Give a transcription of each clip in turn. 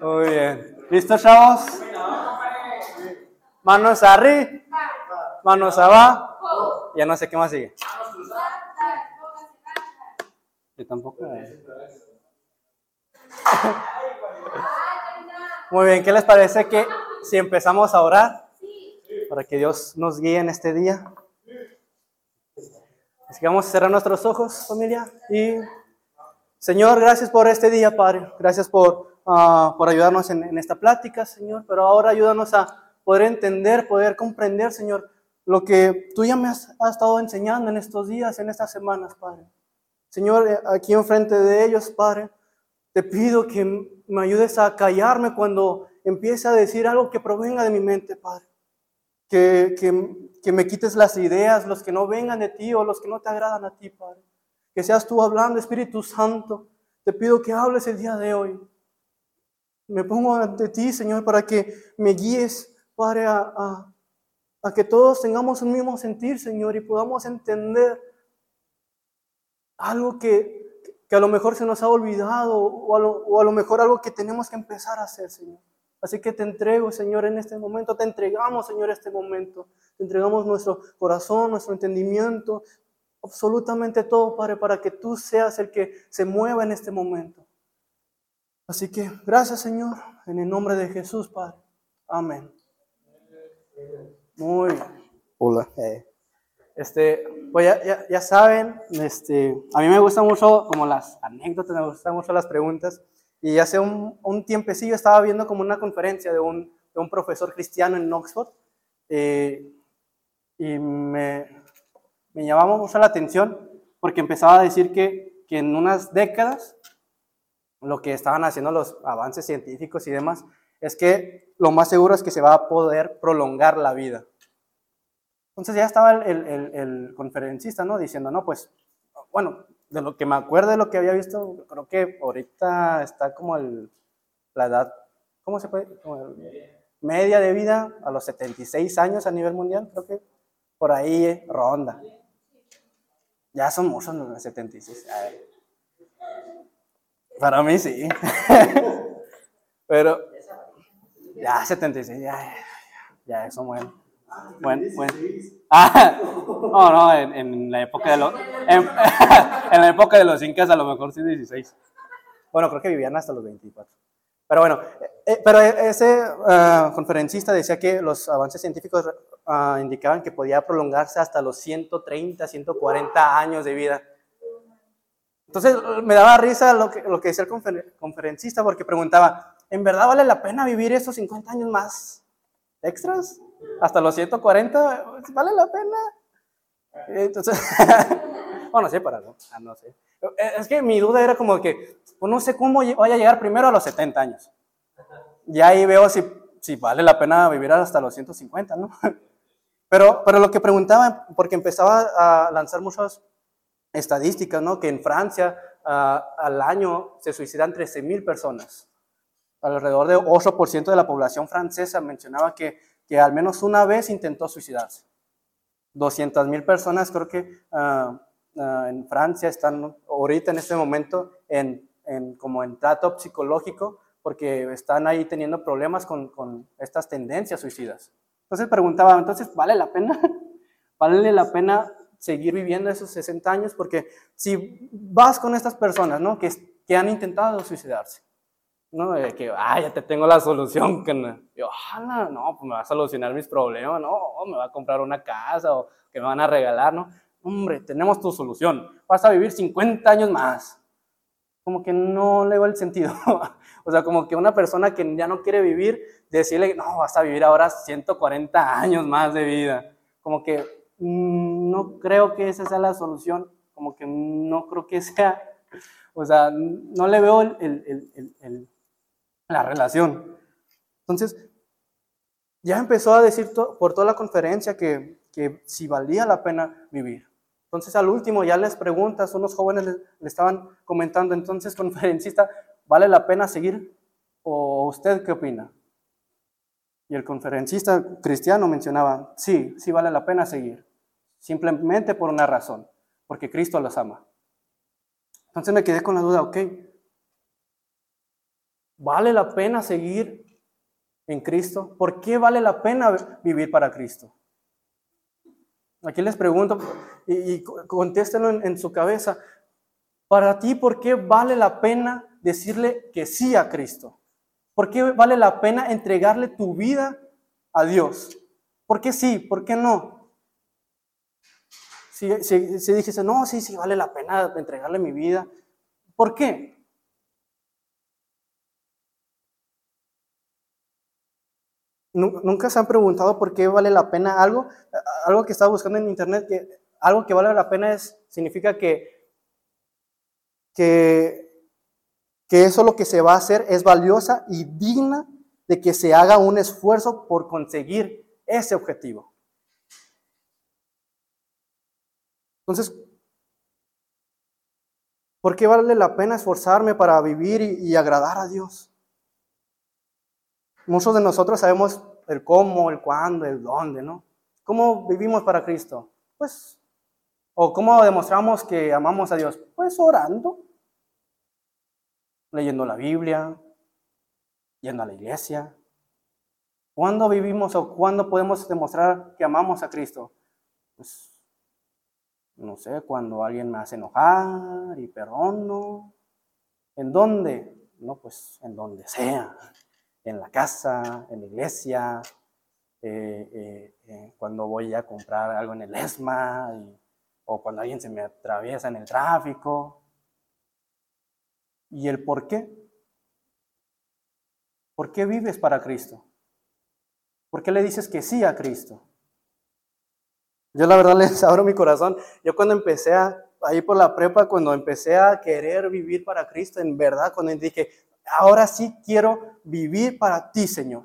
Muy bien. ¿Listos, chavos? Manos arriba, manos abajo. Ya no sé qué más sigue. Yo tampoco. Muy bien, ¿qué les parece que si empezamos a orar para que Dios nos guíe en este día? Así que vamos a cerrar nuestros ojos, familia. Y Señor, gracias por este día, Padre. Gracias por, ah, por ayudarnos en, en esta plática, Señor. Pero ahora ayúdanos a poder entender, poder comprender, Señor, lo que tú ya me has, has estado enseñando en estos días, en estas semanas, Padre. Señor, eh, aquí enfrente de ellos, Padre, te pido que me ayudes a callarme cuando empiece a decir algo que provenga de mi mente, Padre. Que, que, que me quites las ideas, los que no vengan de ti o los que no te agradan a ti, Padre. Que seas tú hablando, Espíritu Santo. Te pido que hables el día de hoy. Me pongo ante ti, Señor, para que me guíes, Padre, a, que todos tengamos un mismo sentir, Señor, y podamos entender algo que, que a lo mejor se nos ha olvidado o a, lo, o a lo mejor algo que tenemos que empezar a hacer, Señor. Así que te entrego, Señor, en este momento, te entregamos, Señor, este momento. Te entregamos nuestro corazón, nuestro entendimiento, absolutamente todo, Padre, para que tú seas el que se mueva en este momento. Así que gracias, Señor, en el nombre de Jesús, Padre. Amén. Muy bien. Hola. Eh, Este, pues ya, ya, ya saben, este, a mí me gustan mucho como las anécdotas, me gustan mucho las preguntas. Y hace un, un tiempecillo estaba viendo como una conferencia de un, de un profesor cristiano en Oxford. eh, y me, me llamaba mucho la atención porque empezaba a decir que, que en unas décadas lo que estaban haciendo los avances científicos y demás es que lo más seguro es que se va a poder prolongar la vida. Entonces ya estaba el, el, el, conferencista, ¿no? Diciendo, no, pues, bueno, de lo que me acuerdo de lo que había visto, creo que ahorita está como el, la edad, ¿cómo se puede? Como media de vida a los 76 años a nivel mundial, creo que por ahí eh, ronda. Ya son muchos los 76. A ver. Para mí sí. Pero ya 76, ya, ya, ya, ya son buenos. Bueno, bueno. Ah, no, no, en, en la época de los en, en la época de los incas a lo mejor sí 16. Bueno, creo que vivían hasta los 24. Pero bueno, eh, pero ese ah, conferencista decía que los avances científicos ah, indicaban que podía prolongarse hasta los 130, 140 años de vida. Entonces me daba risa lo que, lo que decía el confer- conferencista porque preguntaba, ¿en verdad vale la pena vivir esos 50 años más extras? Hasta los 140, ¿vale la pena? Entonces, bueno, sí, para no, ah, no sé. Es que mi duda era como que, pues no sé cómo vaya a llegar primero a los 70 años. Y ahí veo si, si vale la pena vivir hasta los 150, ¿no? Pero, pero lo que preguntaba, porque empezaba a lanzar muchas estadísticas, ¿no? Que en Francia ah, al año se suicidan 13 mil personas. Alrededor de 8% de la población francesa mencionaba que, que al menos una vez intentó suicidarse. 200 mil personas creo que ah, ah, en Francia están ahorita en este momento en, en- como en trato psicológico porque están ahí teniendo problemas con, con estas tendencias suicidas. Entonces preguntaba, entonces, ¿vale la pena? ¿Vale la pena seguir viviendo esos 60 años? Porque si vas con estas personas, ¿no? Que, que han intentado suicidarse, ¿no? De que, ah, ya te tengo la solución, que yo, "Ala, no, pues me va a solucionar mis problemas, no, me va a comprar una casa o que me van a regalar, ¿no? Hombre, tenemos tu solución, vas a vivir 50 años más. Como que no le va el sentido. o sea, como que una persona que ya no quiere vivir, decirle, no, vas a vivir ahora 140 años más de vida. Como que no creo que esa sea la solución, como que no creo que sea, o sea, no le veo el- el- el- la relación. Entonces, ya empezó a decir por toda la conferencia que, que si valía la pena vivir. Entonces, al último, ya les preguntas, unos jóvenes le, le estaban comentando, entonces, conferencista, ¿vale la pena seguir? ¿O usted qué opina? Y el conferencista cristiano mencionaba, sí, sí vale la pena seguir, simplemente por una razón, porque Cristo los ama. Entonces me quedé con la duda, ok, ¿Vale la pena seguir en Cristo? ¿Por qué vale la pena vivir para Cristo? Aquí les pregunto y, y contéstenlo en, en su cabeza. Para ti, ¿por qué vale la pena decirle que sí a Cristo? ¿Por qué vale la pena entregarle tu vida a Dios? ¿Por qué sí? ¿Por qué no? Si, si, dijese, no, sí, sí, vale la pena entregarle mi vida. ¿Por qué? ¿Nunca se han preguntado por qué vale la pena algo? Algo que estaba buscando en internet, que algo que vale la pena significa que, que, que eso lo que se va a hacer es valiosa y digna de que se haga un esfuerzo por conseguir ese objetivo. Entonces, ¿por qué vale la pena esforzarme para vivir y, agradar a Dios? Muchos de nosotros sabemos el cómo, el cuándo, el dónde, ¿no? ¿Cómo vivimos para Cristo? Pues, o cómo demostramos que amamos a Dios? Pues orando, leyendo la Biblia, yendo a la iglesia. ¿Cuándo vivimos o cuándo podemos demostrar que amamos a Cristo? Pues, no sé, cuando alguien me hace enojar y perdono. ¿En dónde? No, pues en donde sea en la casa, en la iglesia, eh, eh, eh, cuando voy a comprar algo en el ESMA, o cuando alguien se me atraviesa en el tráfico. ¿Y el por qué? ¿Por qué vives para Cristo? ¿Por qué le dices que sí a Cristo? Yo la verdad les abro mi corazón. Yo cuando empecé a, ahí por la prepa, cuando empecé a querer vivir para Cristo, en verdad, cuando dije, ahora sí quiero vivir para ti, Señor.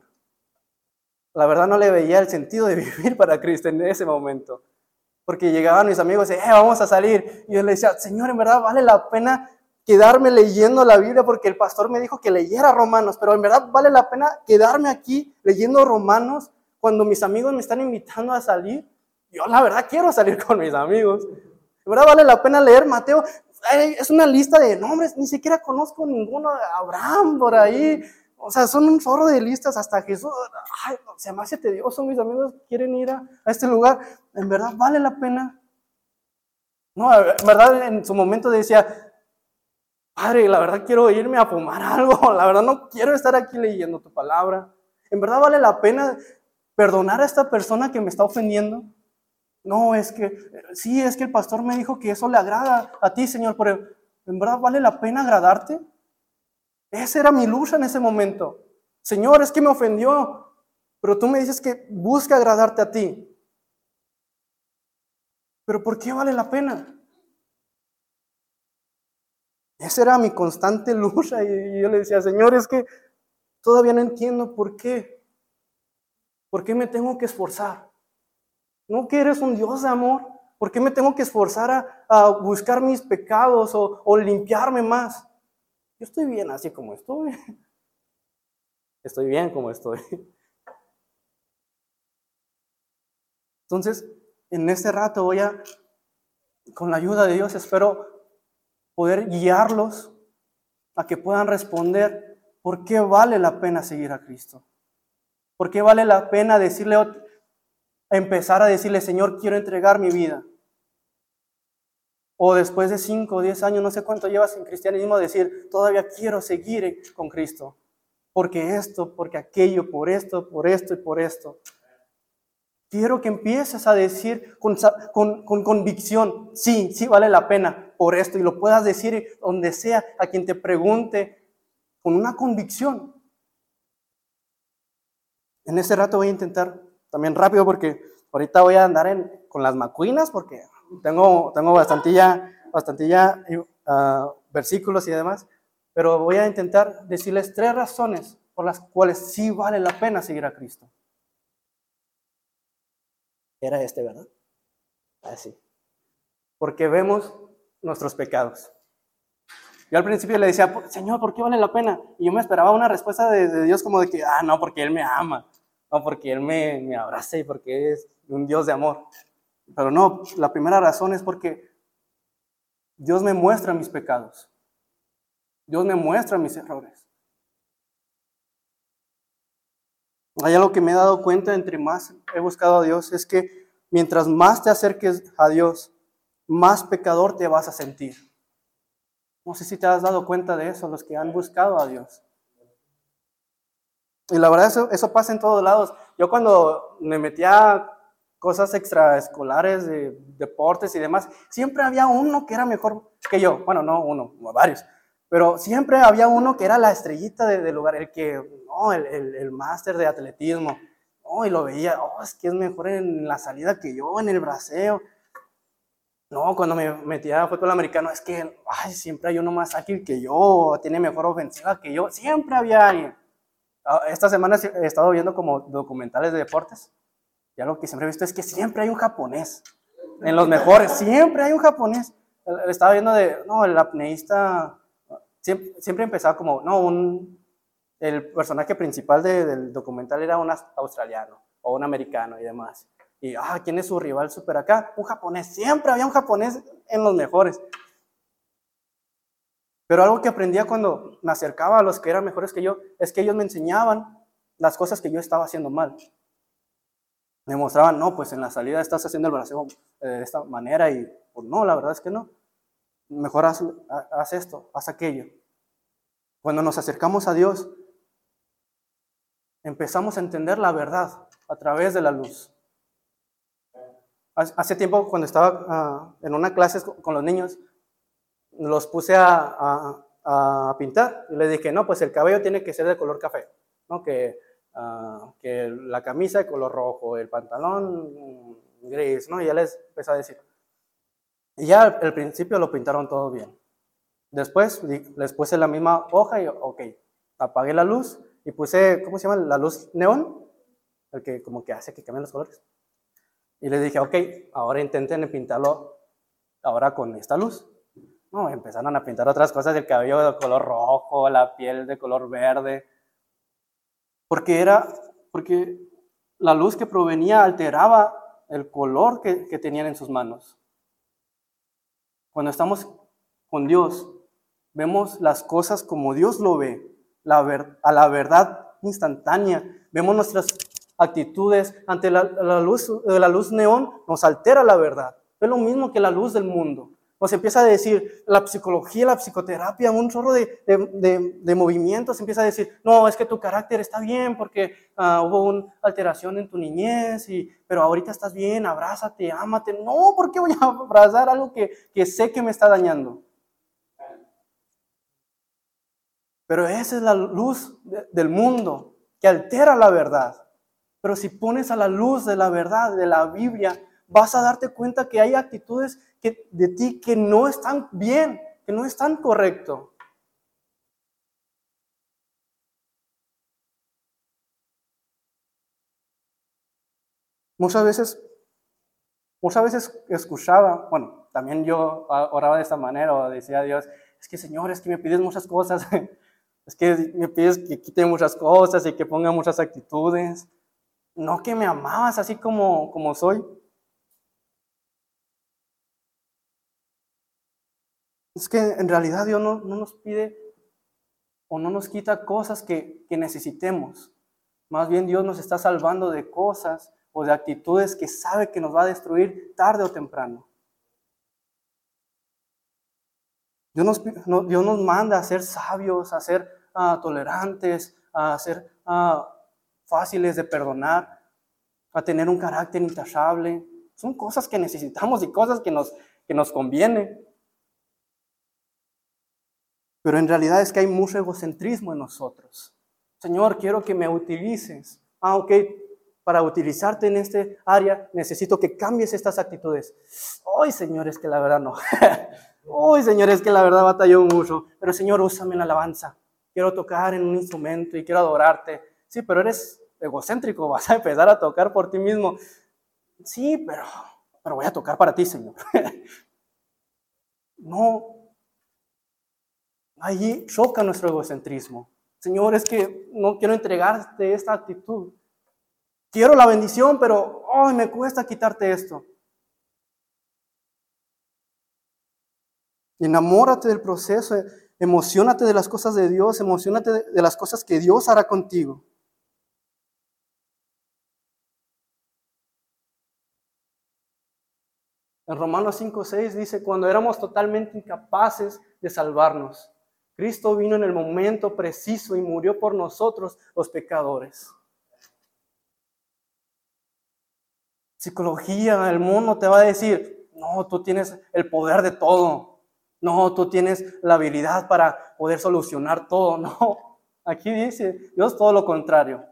La verdad no le veía el sentido de vivir para Cristo en ese momento. Porque llegaban mis amigos y decían, eh, vamos a salir. Y yo le decía, Señor, en verdad vale la pena quedarme leyendo la Biblia porque el pastor me dijo que leyera Romanos, pero en verdad vale la pena quedarme aquí leyendo Romanos cuando mis amigos me están invitando a salir. Yo la verdad quiero salir con mis amigos. En verdad vale la pena leer Mateo es una lista de nombres, ni siquiera conozco ninguno, Abraham por ahí, o sea, son un zorro de listas hasta Jesús, ay, se me hace tedioso, mis amigos quieren ir a, este lugar, en verdad vale la pena. No, en verdad en su momento decía, Padre, la verdad quiero irme a fumar algo, la verdad no quiero estar aquí leyendo tu palabra. En verdad vale la pena perdonar a esta persona que me está ofendiendo. No, es que, sí, es que el pastor me dijo que eso le agrada a ti, Señor, pero ¿en verdad vale la pena agradarte? Esa era mi lucha en ese momento. Señor, es que me ofendió, pero tú me dices que busca agradarte a ti. Pero ¿por qué vale la pena? Esa era mi constante lucha y yo le decía, Señor, es que todavía no entiendo por qué. ¿Por qué me tengo que esforzar? ¿No que eres un Dios de amor? ¿Por qué me tengo que esforzar a, buscar mis pecados o, limpiarme más? Yo estoy bien así como estoy. Estoy bien como estoy. Entonces, en este rato voy a, con la ayuda de Dios, espero poder guiarlos a que puedan responder por qué vale la pena seguir a Cristo. ¿Por qué vale la pena decirle empezar a decirle, Señor, quiero entregar mi vida. O después de 5 o 10 años, no sé cuánto llevas en cristianismo, decir, todavía quiero seguir con Cristo. Porque esto, porque aquello, por esto, por esto y por esto. Quiero que empieces a decir con, con, con, convicción, sí, sí vale la pena por esto, y lo puedas decir donde sea, a quien te pregunte, con una convicción. En ese rato voy a intentar también rápido porque ahorita voy a andar con las macuinas porque tengo, tengo bastantilla, bastantilla uh, versículos y demás, pero voy a intentar decirles tres razones por las cuales sí vale la pena seguir a Cristo. Era este, ¿verdad? Así. Porque vemos nuestros pecados. Yo al principio le decía, Señor, ¿por qué vale la pena? Y yo me esperaba una respuesta de, de Dios como de que, ah, no, porque Él me ama no porque Él me, me abrace y porque es un Dios de amor. Pero no, la primera razón es porque Dios me muestra mis pecados. Dios me muestra mis errores. Hay algo que me he dado cuenta entre más he buscado a Dios, es que mientras más te acerques a Dios, más pecador te vas a sentir. No sé si te has dado cuenta de eso, los que han buscado a Dios. Y la verdad, eso, eso pasa en todos lados. Yo cuando me metía cosas extraescolares, de deportes y demás, siempre había uno que era mejor que yo. Bueno, no uno, varios. Pero siempre había uno que era la estrellita del lugar, el que, no, el, el, el máster de atletismo. No, y lo veía, oh, es que es mejor en la salida que yo, en el braseo. No, cuando me metía a fútbol americano, es que ay, siempre hay uno más ágil que yo, tiene mejor ofensiva que yo, siempre había alguien. Ah, esta semana he estado viendo como documentales de deportes y algo que siempre he visto es que siempre hay un japonés. En los mejores, siempre hay un japonés. Estaba viendo de, no, el apneísta, siempre, siempre empezaba como, no, un, el personaje principal del documental era un australiano o un americano y demás. Y, ah, ¿quién es su rival super acá? Un japonés. Siempre había un japonés en los mejores. Pero algo que aprendía cuando me acercaba a los que eran mejores que yo es que ellos me enseñaban las cosas que yo estaba haciendo mal. Me mostraban, no, pues en la salida estás haciendo el brazo eh, de esta manera y pues no, la verdad es que no. Mejor haz, esto, haz aquello. Cuando nos acercamos a Dios, empezamos a entender la verdad a través de la luz. Hace tiempo, cuando estaba ah, en una clase con los niños, los puse a, a, pintar y les dije, no, pues el cabello tiene que ser de color café, ¿no? que, uh, que la camisa de color rojo, el pantalón gris, ¿no? y ya les empecé a decir. Y ya al, principio lo pintaron todo bien. Después les puse la misma hoja y, ok, apagué la luz y puse, ¿cómo se llama? La luz neón, el que como que hace que cambien los colores. Y les dije, ok, ahora intenten pintarlo ahora con esta luz. No, empezaron a pintar otras cosas, el cabello de color rojo, la piel de color verde. Porque era, porque la luz que provenía alteraba el color que, tenían en sus manos. Cuando estamos con Dios, vemos las cosas como Dios lo ve, la a la verdad instantánea. Vemos nuestras actitudes ante la, luz, la luz neón, nos altera la verdad. Es lo mismo que la luz del mundo. Nos empieza a decir la psicología, la psicoterapia, un chorro de, de, de, movimientos, empieza a decir, no, es que tu carácter está bien porque uh, hubo una alteración en tu niñez, y, pero ahorita estás bien, abrázate, ámate. No, ¿por qué voy a abrazar algo que, que sé que me está dañando? Pero esa es la luz del mundo que altera la verdad. Pero si pones a la luz de la verdad, de la Biblia, vas a darte cuenta que hay actitudes de ti que no están bien, que no están correcto. Muchas veces, muchas veces escuchaba, bueno, también yo oraba de esta manera, o decía a Dios, es que Señor, es que me pides muchas cosas, es que me pides que quite muchas cosas y que ponga muchas actitudes no que me amabas así como, como soy. Es que en realidad Dios no, nos pide o no nos quita cosas que, que necesitemos. Más bien Dios nos está salvando de cosas o de actitudes que sabe que nos va a destruir tarde o temprano. Dios nos, Dios nos manda a ser sabios, a ser uh, tolerantes, a ser uh, fáciles de perdonar, a tener un carácter intachable. Son cosas que necesitamos y cosas que nos, que nos. Pero en realidad es que hay mucho egocentrismo en nosotros. Señor, quiero que me utilices. Ah, ok, para utilizarte en este área necesito que cambies estas actitudes. Hoy, Señor, es que la verdad no. Hoy, Señor, es que la verdad batalló mucho. Pero, Señor, úsame en la alabanza. Quiero tocar en un instrumento y quiero adorarte. Sí, pero eres egocéntrico, vas a empezar a tocar por ti mismo. Sí, pero, pero voy a tocar para ti, Señor. no. Allí choca nuestro egocentrismo. Señor, es que no quiero entregarte esta actitud. Quiero la bendición, pero ay, me cuesta quitarte esto. Enamórate del proceso, emocionate de las cosas de Dios, emocionate de las cosas que Dios hará contigo. En Romanos 5:6 dice, cuando éramos totalmente incapaces de salvarnos, Cristo vino en el momento preciso y murió por nosotros los pecadores. Psicología, el mundo te va a decir, no, tú tienes el poder de todo. No, tú tienes la habilidad para poder solucionar todo. No, aquí dice Dios todo lo contrario,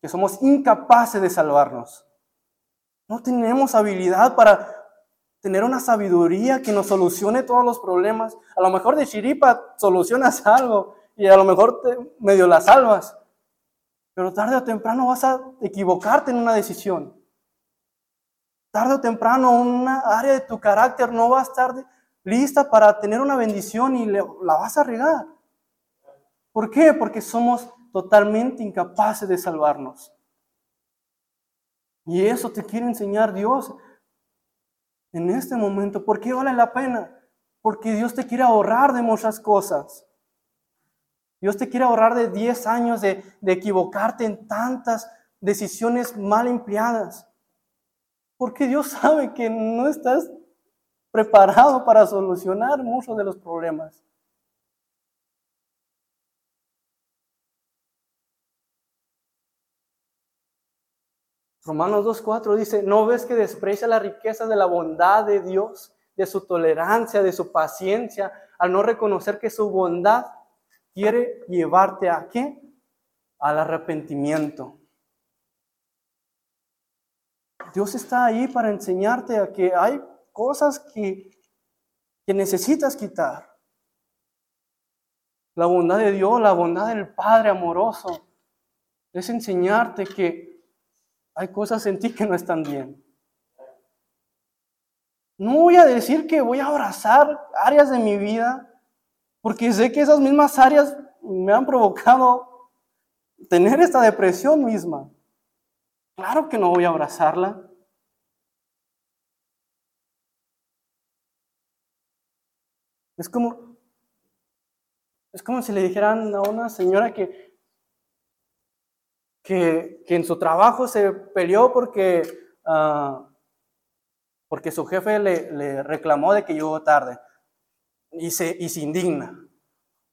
que somos incapaces de salvarnos. No tenemos habilidad para tener una sabiduría que nos solucione todos los problemas. A lo mejor de chiripa solucionas algo y a lo mejor te, medio la salvas. Pero tarde o temprano vas a equivocarte en una decisión. Tarde o temprano una área de tu carácter no va a estar lista para tener una bendición y la vas a regar. ¿Por qué? Porque somos totalmente incapaces de salvarnos. Y eso te quiere enseñar Dios en este momento. ¿Por qué vale la pena? Porque Dios te quiere ahorrar de muchas cosas. Dios te quiere ahorrar de 10 años de, de equivocarte en tantas decisiones mal empleadas. Porque Dios sabe que no estás preparado para solucionar muchos de los problemas. Romanos 2.4 dice, ¿no ves que desprecia la riqueza de la bondad de Dios, de su tolerancia, de su paciencia, al no reconocer que su bondad quiere llevarte a qué? Al arrepentimiento. Dios está ahí para enseñarte a que hay cosas que, que necesitas quitar. La bondad de Dios, la bondad del Padre amoroso, es enseñarte que hay cosas en ti que no están bien. No voy a decir que voy a abrazar áreas de mi vida, porque sé que esas mismas áreas me han provocado tener esta depresión misma. Claro que no voy a abrazarla. Es como, es como si le dijeran a una señora que que, en su trabajo se peleó porque, ah, porque su jefe le, reclamó de que llegó tarde y se, y se indigna.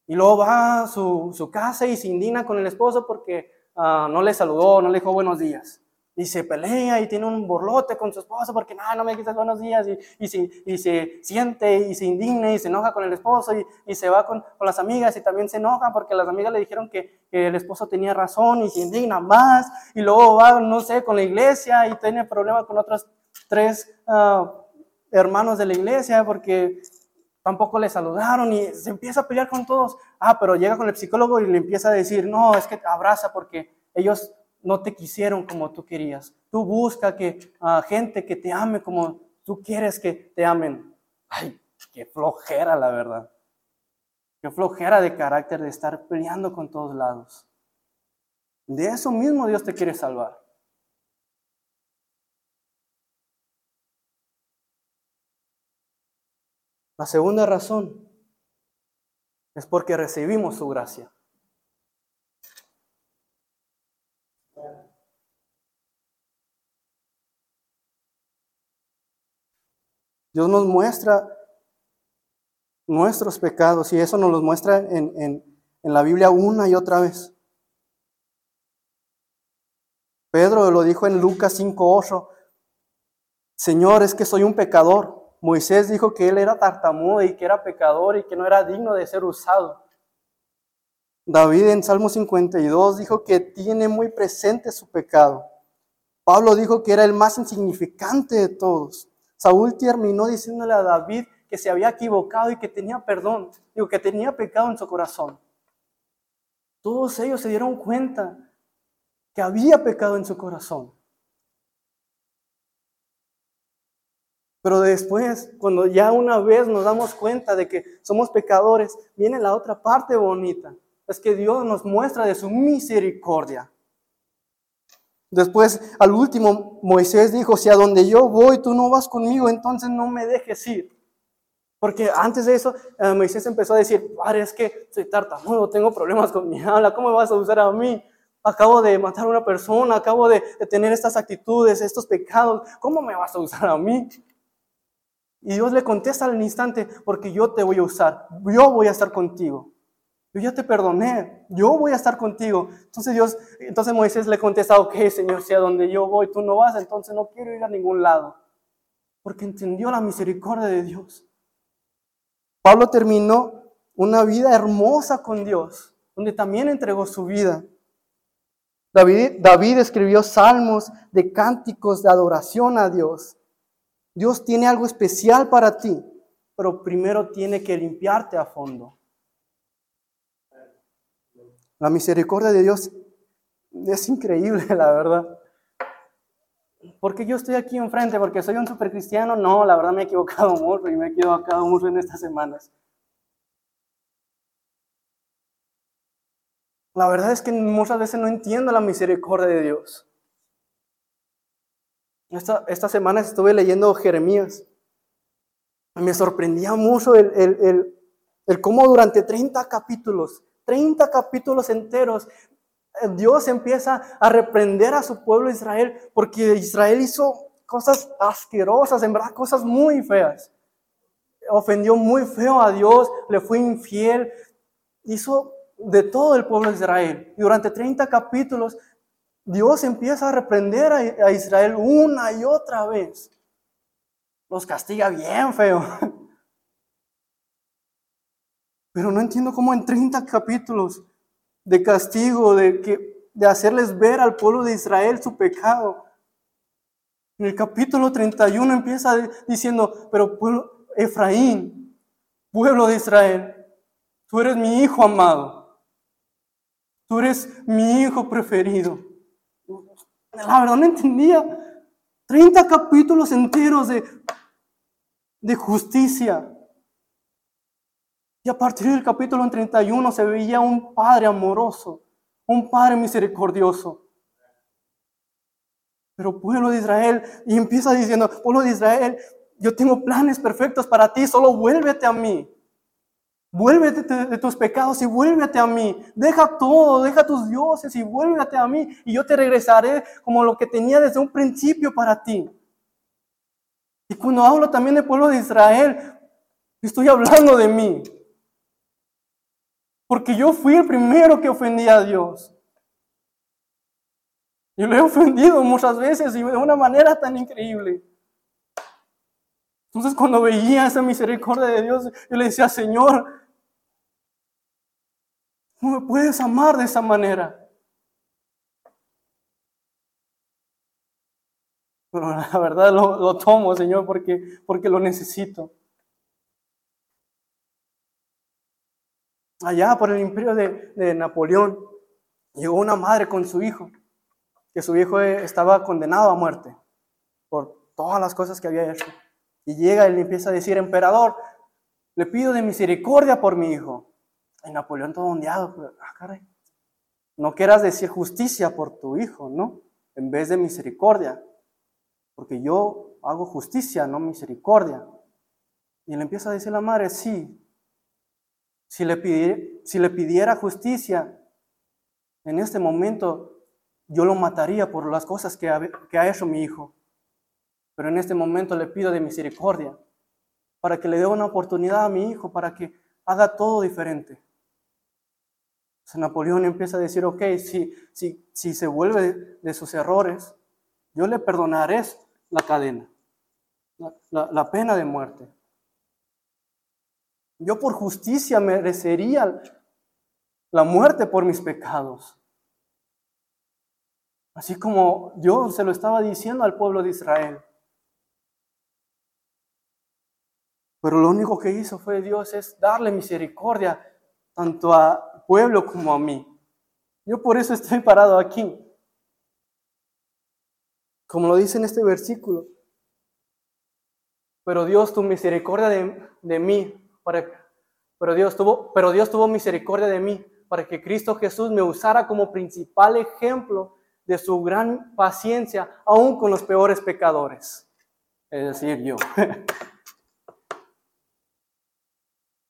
Y luego va a su, su, casa y se indigna con el esposo porque ah, no le saludó, no le dijo buenos días y se pelea y tiene un borlote con su esposo porque no, no me quitas buenos días y, y, se, y se siente y se indigna y se enoja con el esposo y, y se va con, con, las amigas y también se enoja porque las amigas le dijeron que, que, el esposo tenía razón y se indigna más y luego va, no sé, con la iglesia y tiene problemas con otros tres uh, hermanos de la iglesia porque tampoco le saludaron y se empieza a pelear con todos. Ah, pero llega con el psicólogo y le empieza a decir, no, es que abraza porque ellos no te quisieron como tú querías. Tú busca que a gente que te ame como tú quieres que te amen. Ay, qué flojera la verdad. Qué flojera de carácter de estar peleando con todos lados. De eso mismo Dios te quiere salvar. La segunda razón es porque recibimos su gracia. Dios nos muestra nuestros pecados y eso nos los muestra en, en la Biblia una y otra vez. Pedro lo dijo en Lucas 5.8, Señor, es que soy un pecador. Moisés dijo que él era tartamudo y que era pecador y que no era digno de ser usado. David en Salmo 52 dijo que tiene muy presente su pecado. Pablo dijo que era el más insignificante de todos. Saúl terminó diciéndole a David que se había equivocado y que tenía perdón, digo, que tenía pecado en su corazón. Todos ellos se dieron cuenta que había pecado en su corazón. Pero después, cuando ya una vez nos damos cuenta de que somos pecadores, viene la otra parte bonita. Es que Dios nos muestra de su misericordia. Después, al último, Moisés dijo, si a donde yo voy tú no vas conmigo, entonces no me dejes ir. Porque antes de eso, eh, Moisés empezó a decir, padre, es que soy tartamudo, tengo problemas con mi habla, ¿cómo vas a usar a mí? Acabo de matar a una persona, acabo de, de tener estas actitudes, estos pecados, ¿cómo me vas a usar a mí? Y Dios le contesta al instante, porque yo te voy a usar, yo voy a estar contigo. Yo ya te perdoné, yo voy a estar contigo. Entonces Dios, entonces Moisés le contesta, ok, Señor, si a donde yo voy tú no vas, entonces no quiero ir a ningún lado. Porque entendió la misericordia de Dios. Pablo terminó una vida hermosa con Dios, donde también entregó su vida. David, David escribió salmos de cánticos de adoración a Dios. Dios tiene algo especial para ti, pero primero tiene que limpiarte a fondo. La misericordia de Dios es increíble, la verdad. Porque yo estoy aquí enfrente, porque soy un supercristiano, no, la verdad me he equivocado mucho y me he equivocado mucho en estas semanas. La verdad es que muchas veces no entiendo la misericordia de Dios. Esta, esta semana estuve leyendo Jeremías. Me sorprendía mucho el, el, el, cómo durante 30 capítulos, 30 capítulos enteros, eh, Dios empieza a reprender a su pueblo Israel porque Israel hizo cosas asquerosas, en verdad, cosas muy feas. Ofendió muy feo a Dios, le fue infiel, hizo de todo el pueblo de Israel. Y durante 30 capítulos, Dios empieza a reprender a, Israel una y otra vez. Los castiga bien feo. Pero no entiendo cómo en 30 capítulos de castigo, de, que, de hacerles ver al pueblo de Israel su pecado. En el capítulo 31 empieza diciendo, pero pueblo, Efraín, pueblo de Israel, tú eres mi hijo amado. Tú eres mi hijo preferido. La verdad no entendía. 30 capítulos enteros de, de justicia. Y a partir del capítulo 31 se veía un padre amoroso, un padre misericordioso. Pero pueblo de Israel, y empieza diciendo, pueblo de Israel, yo tengo planes perfectos para ti, solo vuélvete a mí. Vuélvete de tus pecados y vuélvete a mí. Deja todo, deja tus dioses y vuélvete a mí. Y yo te regresaré como lo que tenía desde un principio para ti. Y cuando hablo también del pueblo de Israel, estoy hablando de mí. Porque yo fui el primero que ofendí a Dios. Y lo he ofendido muchas veces y de una manera tan increíble. Entonces cuando veía esa misericordia de Dios, yo le decía, Señor, ¿Cómo me puedes amar de esa manera? Pero la verdad lo, tomo, Señor, porque, porque lo necesito. Allá por el imperio de, Napoleón, llegó una madre con su hijo, que su hijo estaba condenado a muerte por todas las cosas que había hecho. Y llega y le empieza a decir, emperador, le pido de misericordia por mi hijo. Y Napoleón todo ondeado, pues, ah. No quieras decir justicia por tu hijo, ¿no? En vez de misericordia. Porque yo hago justicia, no misericordia. Y le empieza a decir la madre, sí. Si le, pidiera, si le pidiera justicia, en este momento yo lo mataría por las cosas que ha, que ha hecho mi hijo. Pero en este momento le pido de misericordia, para que le dé una oportunidad a mi hijo, para que haga todo diferente. Napoleón empieza a decir, ok, si, si, si se vuelve de, sus errores, yo le perdonaré la cadena, la, la pena de muerte. Yo por justicia merecería la muerte por mis pecados. Así como Dios se lo estaba diciendo al pueblo de Israel. Pero lo único que hizo fue Dios es darle misericordia tanto a pueblo como a mí. Yo por eso estoy parado aquí. Como lo dice en este versículo. Pero Dios tuvo misericordia de, de mí, pero, Dios tuvo, pero Dios tuvo misericordia de mí para que Cristo Jesús me usara como principal ejemplo de su gran paciencia, aún con los peores pecadores. Es decir, yo.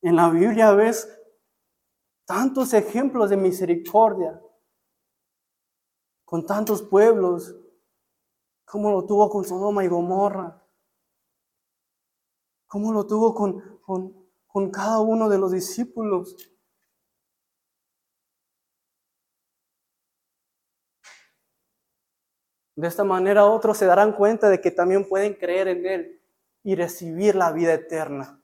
en la Biblia ves tantos ejemplos de misericordia con tantos pueblos, como lo tuvo con Sodoma y Gomorra. ¿Cómo lo tuvo con, con cada uno de los discípulos? De esta manera otros se darán cuenta de que también pueden creer en Él y recibir la vida eterna.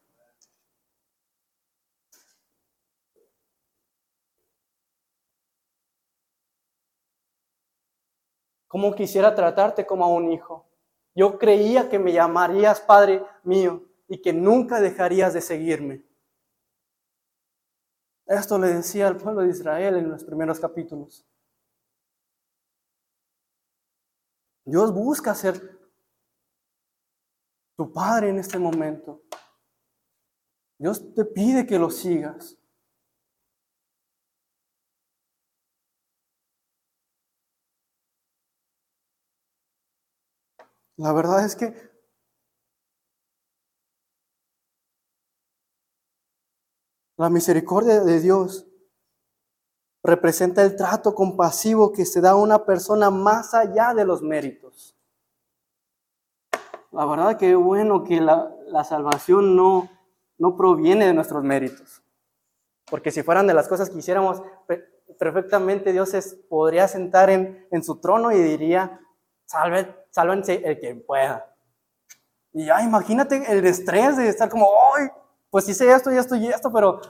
¿Cómo quisiera tratarte como a un hijo? Yo creía que me llamarías Padre mío y que nunca dejarías de seguirme. Esto le decía al pueblo de Israel en los primeros capítulos. Dios busca ser tu Padre en este momento. Dios te pide que lo sigas. La verdad es que la misericordia de Dios representa el trato compasivo que se da a una persona más allá de los méritos. La verdad que es bueno que la, la salvación no, no proviene de nuestros méritos. Porque si fueran de las cosas que hiciéramos, perfectamente Dios podría sentar en, en, su trono y diría, Salve, sálvense el que pueda. Y ya imagínate el estrés de estar como, ay, pues hice esto y esto y esto, pero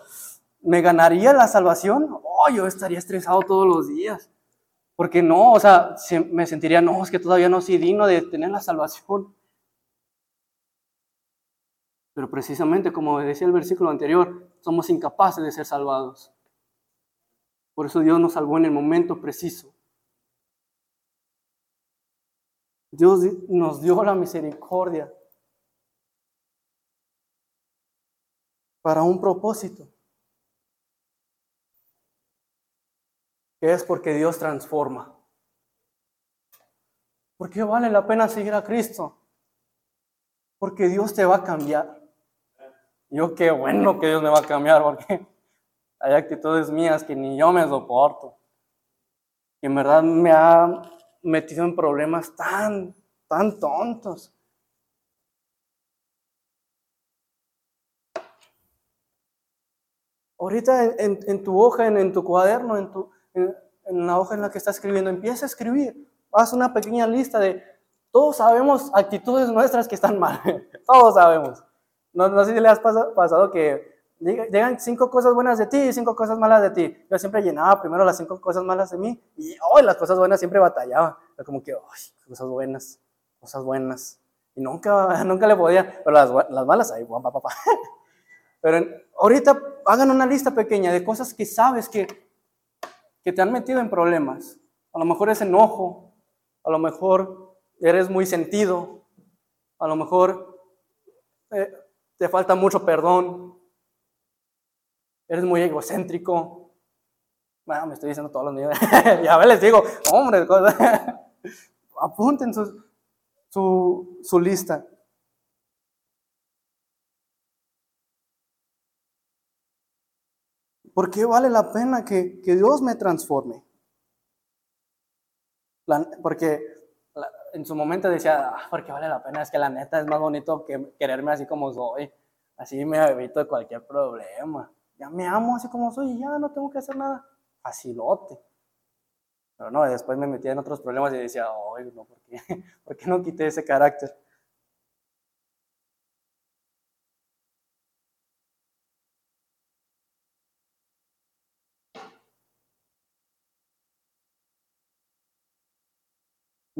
¿me ganaría la salvación? Oh, yo estaría estresado todos los días. Porque no, o sea, me sentiría, no, es que todavía no soy digno de tener la salvación. Pero precisamente como decía el versículo anterior, somos incapaces de ser salvados. Por eso Dios nos salvó en el momento preciso. Dios nos dio la misericordia para un propósito. Que es porque Dios transforma. ¿Por qué vale la pena seguir a Cristo? Porque Dios te va a cambiar. Yo qué bueno que Dios me va a cambiar, porque hay actitudes mías que ni yo me soporto. Y en verdad me ha metido en problemas tan, tan tontos. Ahorita en, tu hoja, en, tu cuaderno, en, tu, en, la hoja en la que estás escribiendo, empieza a escribir. Haz una pequeña lista de, todos sabemos actitudes nuestras que están mal. todos sabemos. No, no sé si le has pasado que llegan cinco cosas buenas de ti y cinco cosas malas de ti. Yo siempre llenaba primero las cinco cosas malas de mí y hoy las cosas buenas siempre batallaba. como que, cosas buenas, cosas buenas. Y nunca, nunca le podía, pero las, las malas, ahí, papá, papá. Pero ahorita hagan una lista pequeña de cosas que sabes que, que te han metido en problemas. A lo mejor es enojo, a lo mejor eres muy sentido, a lo mejor eh, te falta mucho perdón, eres muy egocéntrico. Bueno, me estoy diciendo todos los niños. ya les digo, hombre, apunten su, su, su lista. ¿Por qué vale la pena que, que Dios me transforme? porque en su momento decía, ah, porque vale la pena, es que la neta es más bonito que quererme así como soy. Así me evito cualquier problema ya me amo así como soy y ya no tengo que hacer nada. Facilote. Pero no, después me metía en otros problemas y decía, ay, no, ¿por qué? ¿por qué no quité ese carácter?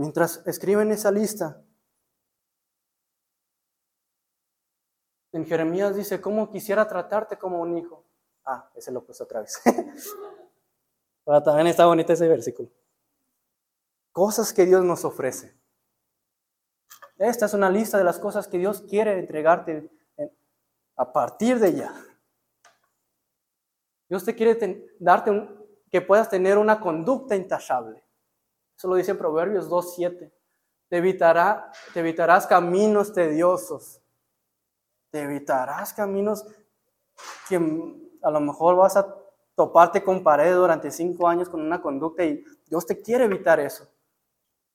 Mientras escriben esa lista, en Jeremías dice, ¿cómo quisiera tratarte como un hijo? Ah, ese lo puse otra vez. Pero también está bonito ese versículo. Cosas que Dios nos ofrece. Esta es una lista de las cosas que Dios quiere entregarte a partir de ya. Dios te quiere darte un, que puedas tener una conducta intachable. Eso lo dice Proverbios 2.7. Te, evitará, te evitarás caminos tediosos. Te evitarás caminos que a lo mejor vas a toparte con pared durante cinco años con una conducta y Dios te quiere evitar eso.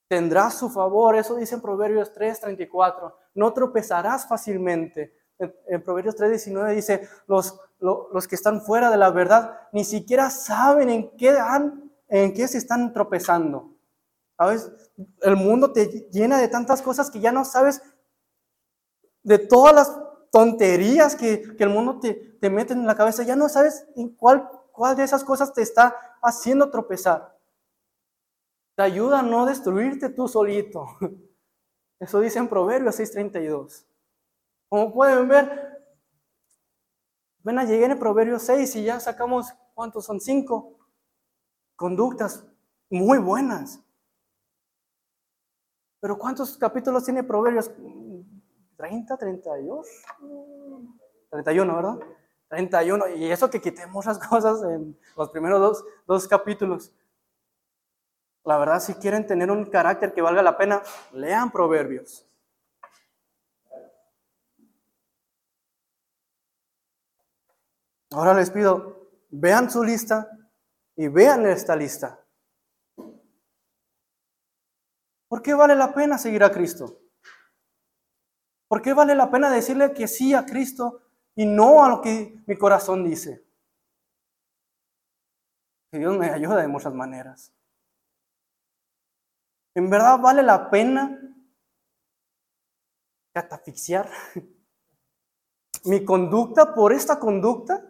Tendrás su favor, eso dice en Proverbios 3:34. No tropezarás fácilmente, En, Proverbios 3:19 dice, los, lo- los que están fuera de la verdad ni siquiera saben en qué, en qué se están tropezando. ¿Sabes? El mundo te llena de tantas cosas que ya no sabes de todas las tonterías que, que el mundo te, te mete en la cabeza, ya no sabes en cuál, cuál de esas cosas te está haciendo tropezar. Te ayuda a no destruirte tú solito. Eso dice en Proverbios 6:32. Como pueden ver, ven a llegar en Proverbios 6 y ya sacamos, ¿cuántos son? Cinco conductas muy buenas. Pero ¿cuántos capítulos tiene Proverbios? ¿30, 32? 31, ¿verdad? 31. Y eso que quité muchas cosas en los primeros dos, dos capítulos. La verdad, si quieren tener un carácter que valga la pena, lean Proverbios. Ahora les pido, vean su lista y vean esta lista. ¿Por qué vale la pena seguir a Cristo? ¿Por qué vale la pena decirle que sí a Cristo y no a lo que mi corazón dice? Que Dios me ayuda de muchas maneras. ¿En verdad vale la pena catafixiar mi conducta por esta conducta?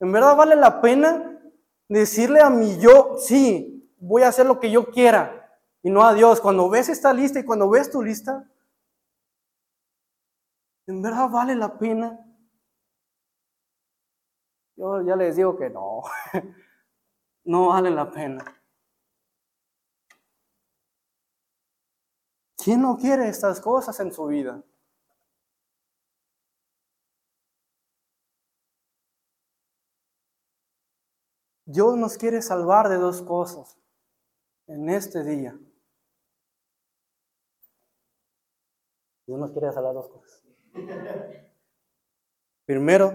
¿En verdad vale la pena decirle a mi yo, sí, voy a hacer lo que yo quiera y no a Dios? Cuando ves esta lista y cuando ves tu lista, ¿en verdad vale la pena? Yo ya les digo que no, no vale la pena. ¿Quién no quiere estas cosas en su vida? Dios nos quiere salvar de dos cosas en este día. Dios nos quiere de dos cosas. Primero,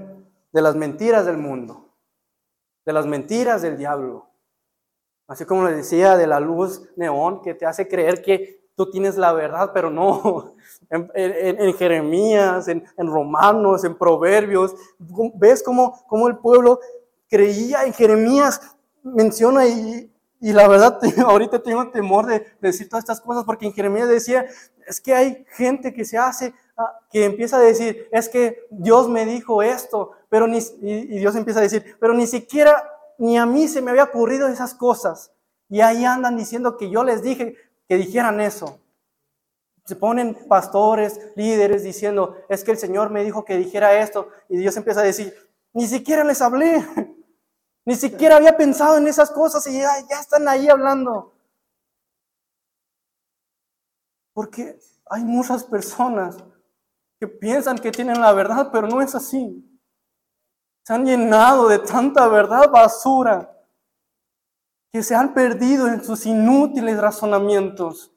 de las mentiras del mundo, de las mentiras del diablo. Así como le decía, de la luz neón que te hace creer que tú tienes la verdad, pero no. En, Jeremías, en, en Romanos, en Proverbios, ves cómo, cómo el pueblo creía en Jeremías, menciona y, y la verdad ahorita tengo temor de, de decir todas estas cosas porque en Jeremías decía, es que hay gente que se hace, ah, que empieza a decir, es que Dios me dijo esto, pero ni, y Dios empieza a decir, pero ni siquiera ni a mí se me había ocurrido esas cosas. Y ahí andan diciendo que yo les dije que dijeran eso. Se ponen pastores, líderes diciendo, es que el Señor me dijo que dijera esto. Y Dios empieza a decir, ni siquiera les hablé. Ni siquiera había pensado en esas cosas y ya, están ahí hablando. Porque hay muchas personas que piensan que tienen la verdad, pero no es así. Se han llenado de tanta verdad basura que se han perdido en sus inútiles razonamientos.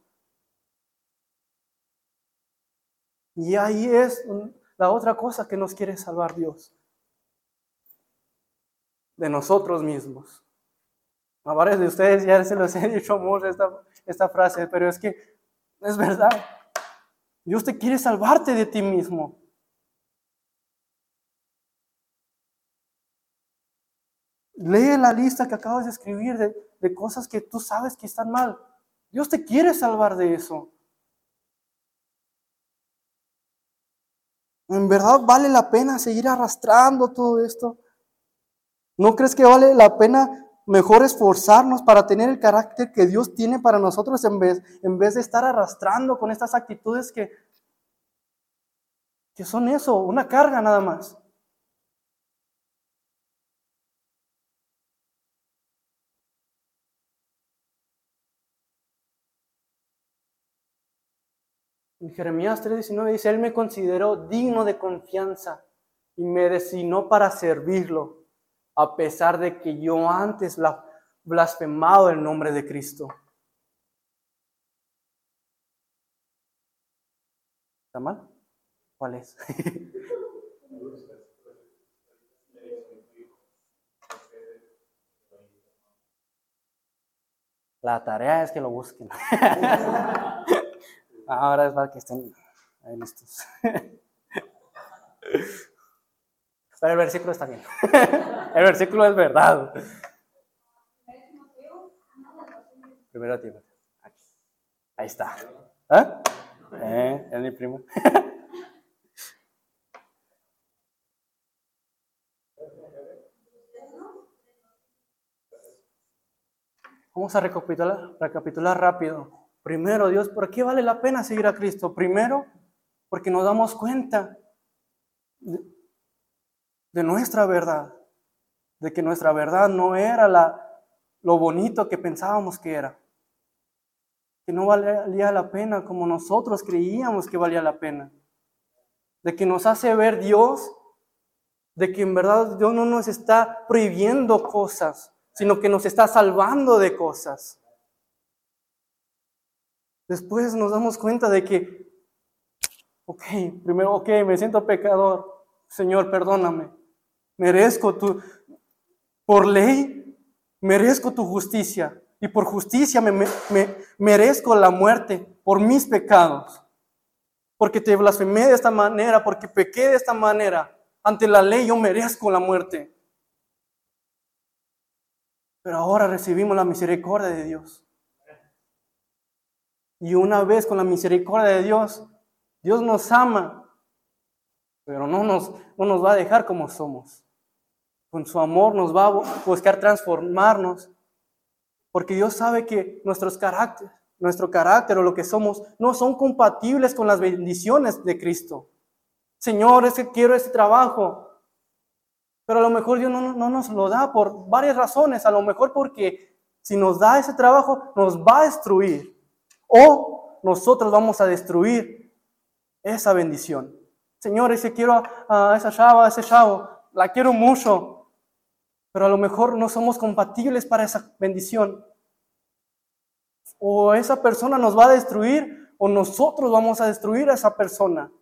Y ahí es la otra cosa que nos quiere salvar Dios. De nosotros mismos. A varios de ustedes ya se los he dicho mucho esta, esta frase, pero es que es verdad. Dios te quiere salvarte de ti mismo. Lee la lista que acabas de escribir de, de cosas que tú sabes que están mal. Dios te quiere salvar de eso. ¿En verdad vale la pena seguir arrastrando todo esto? ¿No crees que vale la pena mejor esforzarnos para tener el carácter que Dios tiene para nosotros en vez, en vez de estar arrastrando con estas actitudes que, que son eso, una carga nada más? En Jeremías 3:19 dice, Él me consideró digno de confianza y me designó para servirlo, a pesar de que yo antes bla- blasfemado el nombre de Cristo. ¿Está mal? ¿Cuál es? La tarea es que lo busquen. Ahora es para que estén ahí listos. Pero el versículo está bien. el versículo es verdad. Primero Timoteo. Ahí está. ¿Ah? ¿Eh? Es mi primo. Vamos a recapitular, recapitular rápido. Primero, Dios, ¿por qué vale la pena seguir a Cristo? Primero, porque nos damos cuenta de, nuestra verdad, de que nuestra verdad no era la, lo bonito que pensábamos que era, que no valía la pena como nosotros creíamos que valía la pena, de que nos hace ver Dios, de que en verdad Dios no nos está prohibiendo cosas, sino que nos está salvando de cosas. Después nos damos cuenta de que, ok, primero, ok, me siento pecador, Señor, perdóname, merezco tu, por ley, merezco tu justicia, y por justicia me, me, me, merezco la muerte por mis pecados. Porque te blasfemé de esta manera, porque pequé de esta manera. Ante la ley yo merezco la muerte. Pero ahora recibimos la misericordia de Dios. Y una vez con la misericordia de Dios, Dios nos ama, pero no nos, no nos va a dejar como somos. Con su amor nos va a buscar transformarnos, porque Dios sabe que nuestros caracteres, nuestro carácter o lo que somos no son compatibles con las bendiciones de Cristo. Señor, es que quiero este trabajo, pero a lo mejor Dios no, no, nos lo da por varias razones. A lo mejor porque si nos da ese trabajo, nos va a destruir. O nosotros vamos a destruir esa bendición. Señor, si quiero a, esa chava, a ese chavo, la quiero mucho, pero a lo mejor no somos compatibles para esa bendición. O esa persona nos va a destruir o nosotros vamos a destruir a esa persona.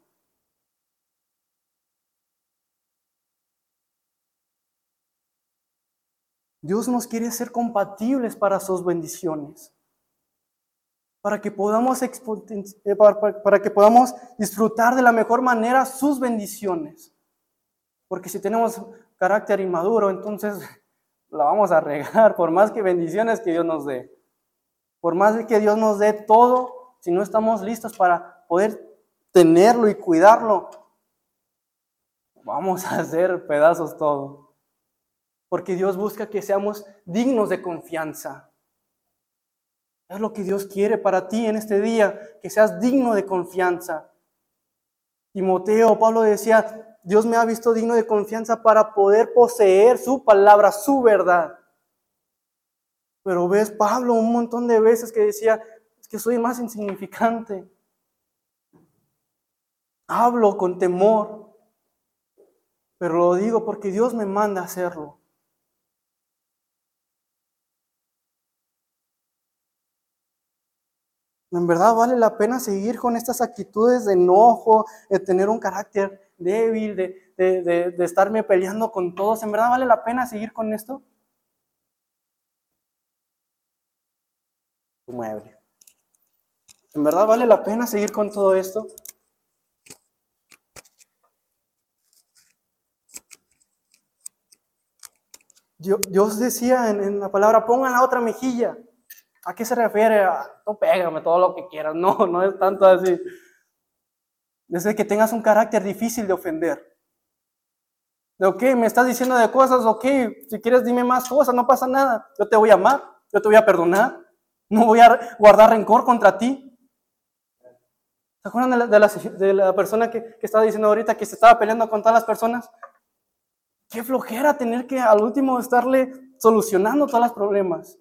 Dios nos quiere ser compatibles para sus bendiciones, para que podamos, eh, para que podamos disfrutar de la mejor manera sus bendiciones. Porque si tenemos carácter inmaduro, entonces la vamos a regar, por más que bendiciones que Dios nos dé. Por más que Dios nos dé todo, si no estamos listos para poder tenerlo y cuidarlo, vamos a hacer pedazos todo porque Dios busca que seamos dignos de confianza. Es lo que Dios quiere para ti en este día, que seas digno de confianza. Timoteo, Pablo decía, Dios me ha visto digno de confianza para poder poseer su palabra, su verdad. Pero ves, Pablo un montón de veces que decía, es que soy más insignificante. Hablo con temor, pero lo digo porque Dios me manda a hacerlo. En verdad vale la pena seguir con estas actitudes de enojo, de tener un carácter débil, de, de, de, estarme peleando con todos. ¿En verdad vale la pena seguir con esto? Mueble. ¿En verdad vale la pena seguir con todo esto? Dios decía en, la palabra, pongan la otra mejilla. ¿A qué se refiere? No pégame todo lo que quieras. No, no es tanto así. Desde que tengas un carácter difícil de ofender. De, ok, me estás diciendo de cosas, ok, si quieres dime más cosas, no pasa nada. Yo te voy a amar, yo te voy a perdonar. No voy a guardar rencor contra ti. ¿Se acuerdan de la, de la, de la persona que, que, estaba diciendo ahorita que se estaba peleando con todas las personas? Qué flojera tener que al último estarle solucionando todos los problemas.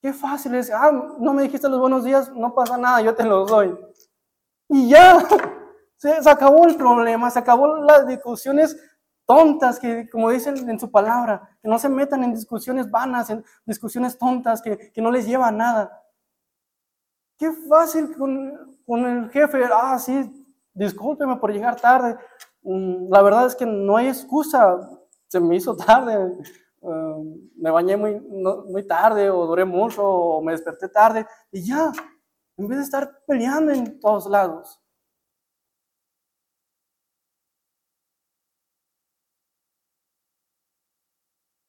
Qué fácil es, ah, no me dijiste los buenos días, no pasa nada, yo te los doy. Y ya, se, acabó el problema, se acabó las discusiones tontas que, como dicen en su palabra, que no se metan en discusiones vanas, en discusiones tontas que, que no les lleva a nada. Qué fácil con, con el jefe, ah, sí, discúlpeme por llegar tarde. Mm, la verdad es que no hay excusa, se me hizo tarde, Um, me bañé muy, muy tarde o duré mucho o me desperté tarde y ya, en vez de estar peleando en todos lados.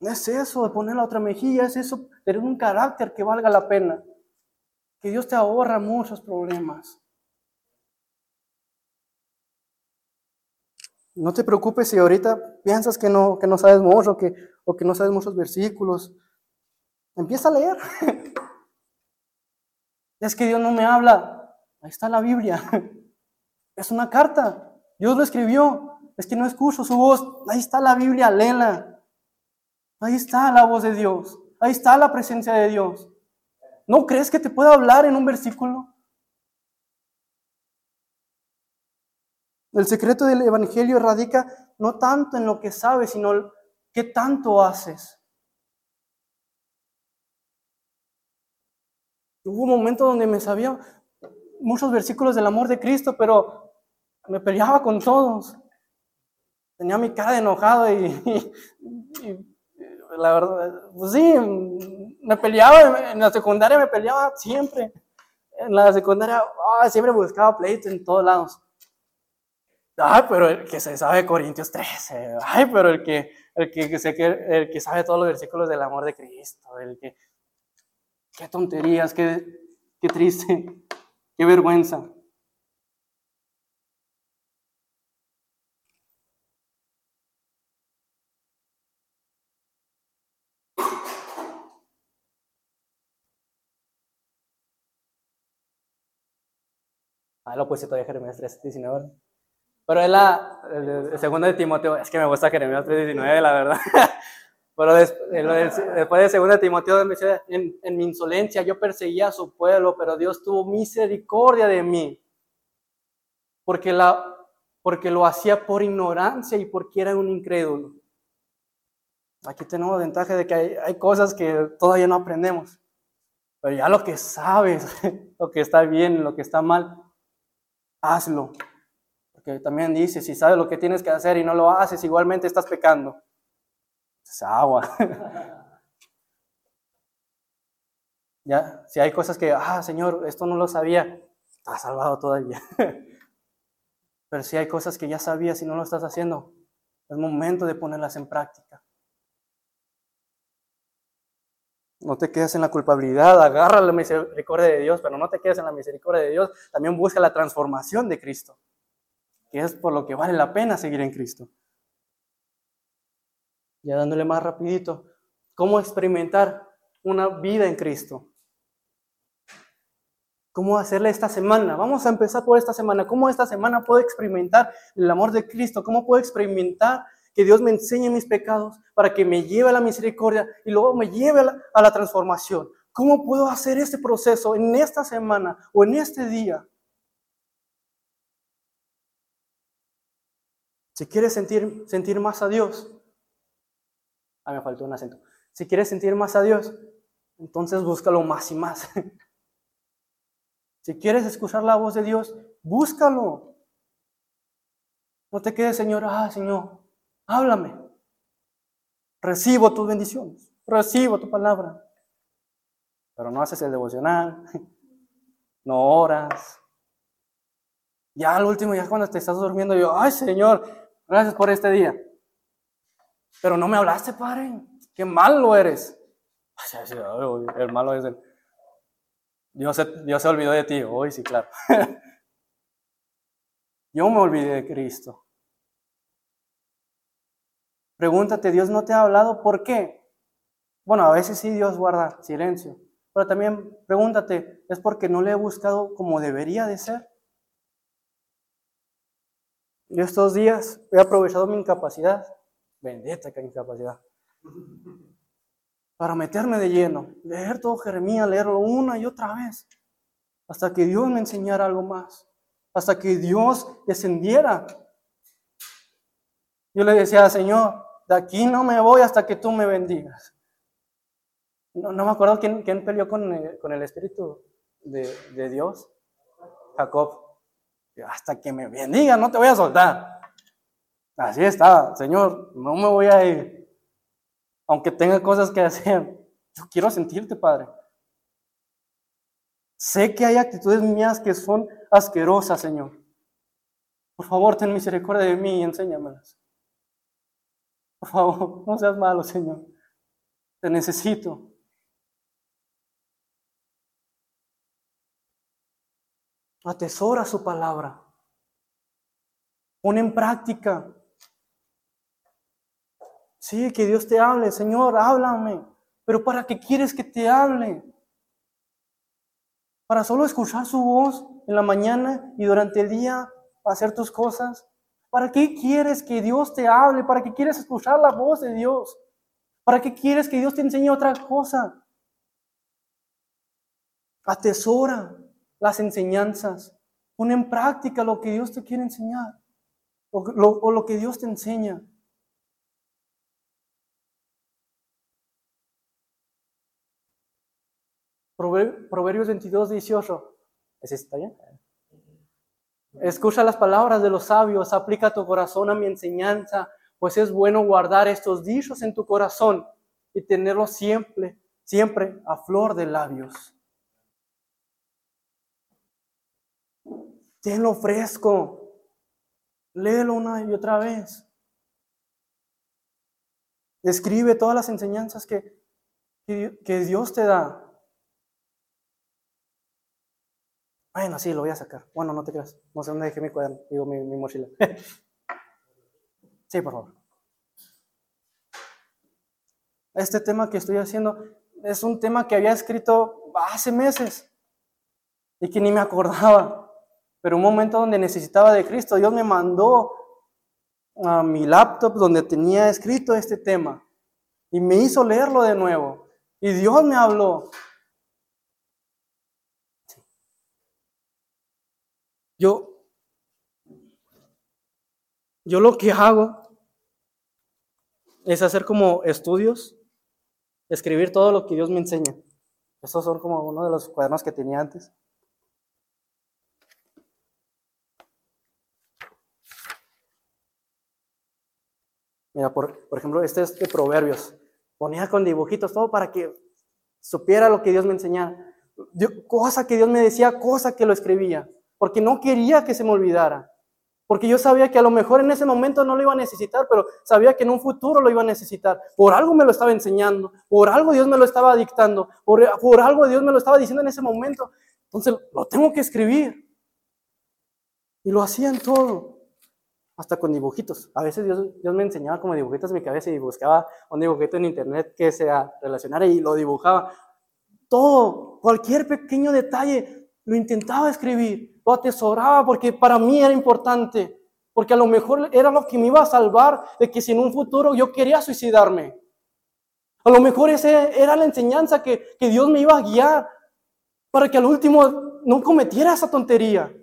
Es eso de poner la otra mejilla, es eso de tener un carácter que valga la pena. Que Dios te ahorra muchos problemas. No te preocupes si ahorita piensas que no, que no sabes mucho que, o que no sabes muchos versículos. Empieza a leer. Es que Dios no me habla. Ahí está la Biblia. Es una carta. Dios lo escribió. Es que no escucho su voz. Ahí está la Biblia, léela. Ahí está la voz de Dios. Ahí está la presencia de Dios. ¿No crees que te pueda hablar en un versículo? El secreto del Evangelio radica no tanto en lo que sabes, sino qué tanto haces. Hubo un momento donde me sabía muchos versículos del amor de Cristo, pero me peleaba con todos. Tenía mi cara de enojado y, la verdad, pues sí, me peleaba, en la secundaria me peleaba siempre. En la secundaria ah, siempre buscaba pleito en todos lados. Ay, pero el que se sabe Corintios 13. Ay, pero el que, el que, el que sabe todos los versículos del amor de Cristo. El que, qué tonterías, qué, qué triste, qué vergüenza. Ah, lo puse todavía Jeremías 3, 19. Pero es la, el, segundo de Timoteo, es que me gusta Jeremías 3.19, la verdad. Pero después de segundo de Timoteo, en, en mi insolencia yo perseguía a su pueblo, pero Dios tuvo misericordia de mí. Porque, la, porque lo hacía por ignorancia y porque era un incrédulo. Aquí tenemos ventaja de que hay, hay cosas que todavía no aprendemos. Pero ya lo que sabes, lo que está bien, lo que está mal, hazlo. Porque también dice, si sabes lo que tienes que hacer y no lo haces, igualmente estás pecando. Es agua. ya, si hay cosas que, ah, Señor, esto no lo sabía, estás salvado todavía. Pero si hay cosas que ya sabías y no lo estás haciendo, es momento de ponerlas en práctica. No te quedes en la culpabilidad, agarra la misericordia de Dios, pero no te quedes en la misericordia de Dios. También busca la transformación de Cristo que es por lo que vale la pena seguir en Cristo. Ya dándole más rapidito, ¿cómo experimentar una vida en Cristo? ¿Cómo hacerle esta semana? Vamos a empezar por esta semana. ¿Cómo esta semana puedo experimentar el amor de Cristo? ¿Cómo puedo experimentar que Dios me enseñe mis pecados para que me lleve a la misericordia y luego me lleve a la, transformación? ¿Cómo puedo hacer este proceso en esta semana o en este día? Si quieres sentir, sentir más a Dios, ah, me faltó un acento. Si quieres sentir más a Dios, entonces búscalo más y más. Si quieres escuchar la voz de Dios, búscalo. No te quedes, Señor, ah, Señor, háblame. Recibo tus bendiciones, recibo tu palabra. Pero no haces el devocional, no oras. Ya al último, ya cuando te estás durmiendo, yo, ay, Señor, Gracias por este día. Pero no me hablaste, Padre. Qué malo eres. El malo es el... Dios se, Dios se olvidó de ti. Hoy sí, claro. Yo me olvidé de Cristo. Pregúntate, ¿Dios no te ha hablado? ¿Por qué? Bueno, a veces sí Dios guarda silencio. Pero también pregúntate, ¿es porque no le he buscado como debería de ser? Yo estos días he aprovechado mi incapacidad, bendita que incapacidad, para meterme de lleno, leer todo Jeremías, leerlo una y otra vez, hasta que Dios me enseñara algo más, hasta que Dios descendiera. Yo le decía, Señor, de aquí no me voy hasta que tú me bendigas. No, me acuerdo quién, quién peleó con, el, con el Espíritu de, de Dios. Jacob hasta que me bendiga, no te voy a soltar. Así está, Señor, no me voy a ir. Aunque tenga cosas que hacer, yo quiero sentirte, Padre. Sé que hay actitudes mías que son asquerosas, Señor. Por favor, ten misericordia de mí y enséñamelas. Por favor, no seas malo, Señor. Te necesito. Atesora su palabra. Pon en práctica. Sí, que Dios te hable. Señor, háblame. Pero ¿para qué quieres que te hable? ¿Para solo escuchar su voz en la mañana y durante el día hacer tus cosas? ¿Para qué quieres que Dios te hable? ¿Para qué quieres escuchar la voz de Dios? ¿Para qué quieres que Dios te enseñe otra cosa? Atesora las enseñanzas. Pon en práctica lo que Dios te quiere enseñar o lo, o lo que Dios te enseña. Proverbios 22, 18. ¿Ese está bien? Escucha las palabras de los sabios, aplica tu corazón a mi enseñanza, pues es bueno guardar estos dichos en tu corazón y tenerlos siempre, siempre a flor de labios. Tenlo fresco, léelo una y otra vez. Escribe todas las enseñanzas que, que Dios te da. Bueno, sí, lo voy a sacar. Bueno, no te creas. No sé dónde dejé mi cuaderno, digo mi, mi mochila. sí, por favor. Este tema que estoy haciendo es un tema que había escrito hace meses y que ni me acordaba. Pero un momento donde necesitaba de Cristo, Dios me mandó a mi laptop donde tenía escrito este tema y me hizo leerlo de nuevo. Y Dios me habló. Yo, yo lo que hago es hacer como estudios, escribir todo lo que Dios me enseña. Estos son como uno de los cuadernos que tenía antes. Mira, por, por, ejemplo, este es de Proverbios. Ponía con dibujitos, todo para que supiera lo que Dios me enseñaba. cosa que Dios me decía, cosa que lo escribía porque no quería que se me olvidara. Porque yo sabía que a lo mejor en ese momento no lo iba a necesitar, pero sabía que en un futuro lo iba a necesitar. Por algo me lo estaba enseñando, por algo Dios me lo estaba dictando, por, por algo Dios me lo estaba diciendo en ese momento. Entonces lo tengo que escribir. Y lo hacían todo, hasta con dibujitos. A veces Dios, Dios me enseñaba como dibujitos en mi cabeza y buscaba un dibujito en internet que se relacionara y lo dibujaba. Todo, cualquier pequeño detalle, lo intentaba escribir, lo atesoraba porque para mí era importante, porque a lo mejor era lo que me iba a salvar de que si en un futuro yo quería suicidarme. A lo mejor esa era la enseñanza que, que Dios me iba a guiar para que al último no cometiera esa tontería.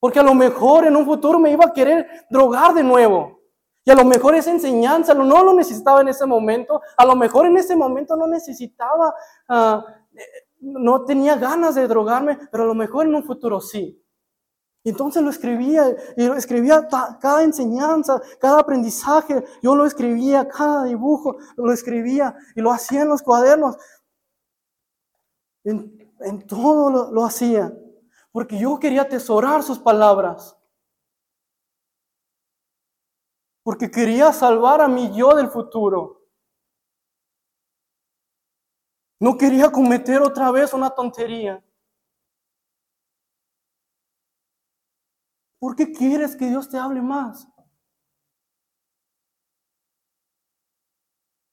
Porque a lo mejor en un futuro me iba a querer drogar de nuevo. Y a lo mejor esa enseñanza no lo necesitaba en ese momento. A lo mejor en ese momento no necesitaba uh, no tenía ganas de drogarme, pero a lo mejor en un futuro sí. Entonces lo escribía y lo escribía cada enseñanza, cada aprendizaje, yo lo escribía, cada dibujo lo escribía y lo hacía en los cuadernos. En, todo lo, lo hacía, porque yo quería atesorar sus palabras. Porque quería salvar a mi yo del futuro. No quería cometer otra vez una tontería. ¿Por qué quieres que Dios te hable más?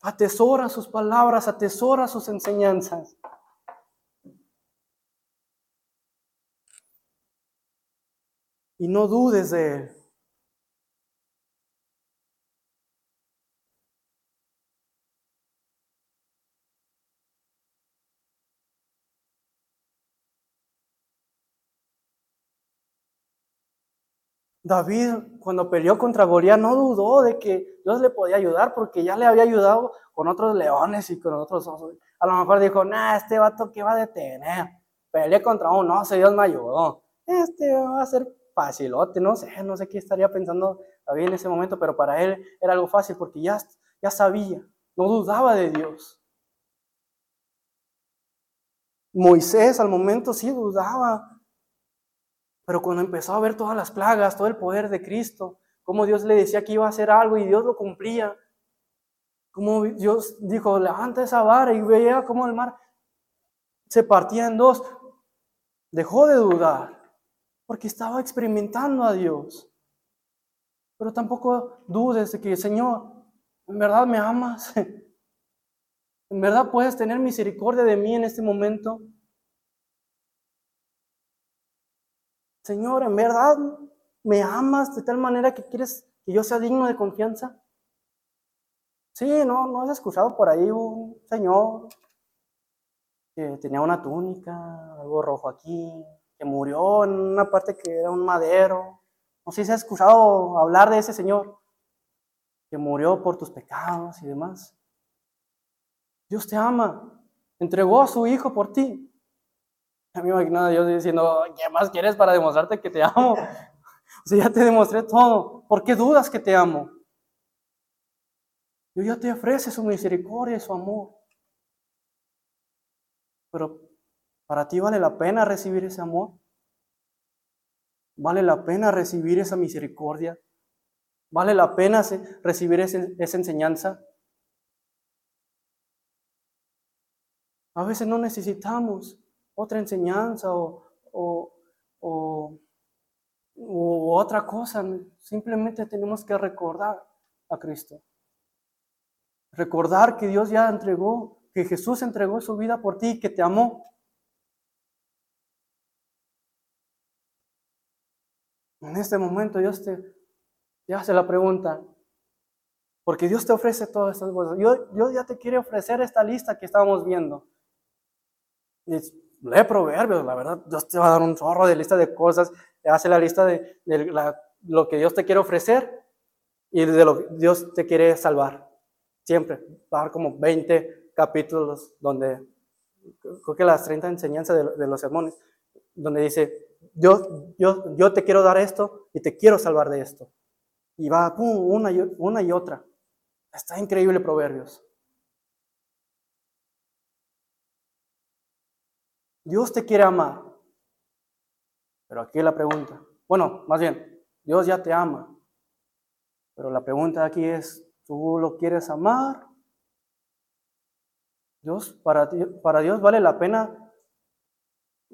Atesora sus palabras, atesora sus enseñanzas. Y no dudes de Él. David, cuando peleó contra Goliat, no dudó de que Dios le podía ayudar porque ya le había ayudado con otros leones y con otros osos. A lo mejor dijo, nah, este vato que va a detener. Peleé contra un oso, Dios me ayudó. Este va a ser facilote, no sé, no sé qué estaría pensando David en ese momento, pero para él era algo fácil porque ya, ya sabía, no dudaba de Dios. Moisés al momento sí dudaba, pero cuando empezó a ver todas las plagas, todo el poder de Cristo, cómo Dios le decía que iba a hacer algo y Dios lo cumplía, Como Dios dijo, levanta esa vara y veía cómo el mar se partía en dos. Dejó de dudar porque estaba experimentando a Dios. Pero tampoco dudes de que, Señor, ¿en verdad me amas? ¿En verdad puedes tener misericordia de mí en este momento? Señor, ¿en verdad me amas de tal manera que quieres que yo sea digno de confianza? Sí, no, no has escuchado por ahí un señor que tenía una túnica, algo rojo aquí, que murió en una parte que era un madero. No sé si has escuchado hablar de ese señor que murió por tus pecados y demás. Dios te ama, entregó a su hijo por ti. A mí me imagino a Dios diciendo, ¿qué más quieres para demostrarte que te amo? O sea, ya te demostré todo. ¿Por qué dudas que te amo? Dios ya te ofrece su misericordia y su amor. Pero para ti vale la pena recibir ese amor. Vale la pena recibir esa misericordia. Vale la pena recibir esa enseñanza. A veces no necesitamos otra enseñanza o, o, otra cosa. Simplemente tenemos que recordar a Cristo. Recordar que Dios ya entregó, que Jesús entregó su vida por ti, que te amó. En este momento Dios te, hace la pregunta, porque Dios te ofrece todas estas cosas. Dios, ya te quiere ofrecer esta lista que estábamos viendo. Lee proverbios, la verdad, Dios te va a dar un chorro de lista de cosas, hace la lista de, lo que Dios te quiere ofrecer y de lo que Dios te quiere salvar. Siempre, va a dar como 20 capítulos donde, creo que las 30 enseñanzas de, de los sermones, donde dice, yo, yo, yo te quiero dar esto y te quiero salvar de esto. Y va una, y, una y otra. Está increíble Proverbios. Dios te quiere amar. Pero aquí la pregunta. Bueno, más bien, Dios ya te ama. Pero la pregunta aquí es, ¿tú lo quieres amar? Dios, para, para Dios vale la pena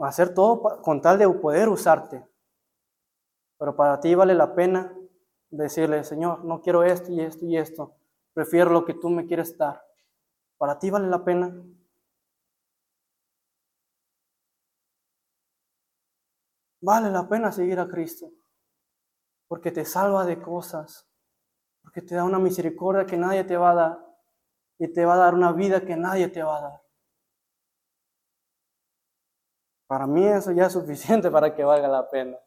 hacer todo con tal de poder usarte. Pero para ti vale la pena decirle, Señor, no quiero esto y esto y esto, prefiero lo que tú me quieres dar. Para ti vale la pena. Vale la pena seguir a Cristo, porque te salva de cosas, porque te da una misericordia que nadie te va a dar y te va a dar una vida que nadie te va a dar. Para mí eso ya es suficiente para que valga la pena.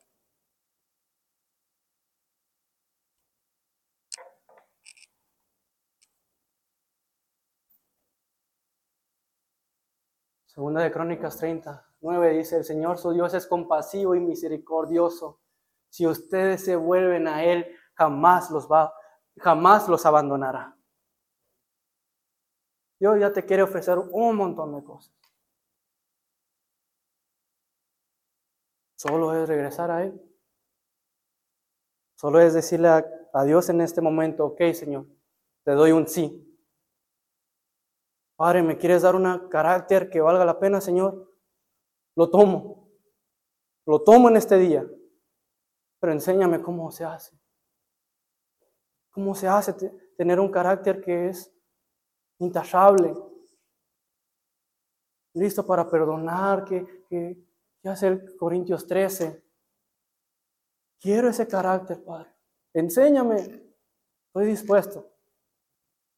Segunda de Crónicas 30, 9 dice, el Señor su Dios es compasivo y misericordioso. Si ustedes se vuelven a Él, jamás los va, jamás los abandonará. Dios ya te quiere ofrecer un montón de cosas. Solo es regresar a Él. Solo es decirle a, Dios en este momento, ok Señor, te doy un sí. Padre, ¿me quieres dar un carácter que valga la pena, Señor? Lo tomo. Lo tomo en este día. Pero enséñame cómo se hace. ¿Cómo se hace tener un carácter que es intachable? Listo para perdonar, que, que, ¿Qué hace el Corintios 13? Quiero ese carácter, Padre. Enséñame. Estoy dispuesto.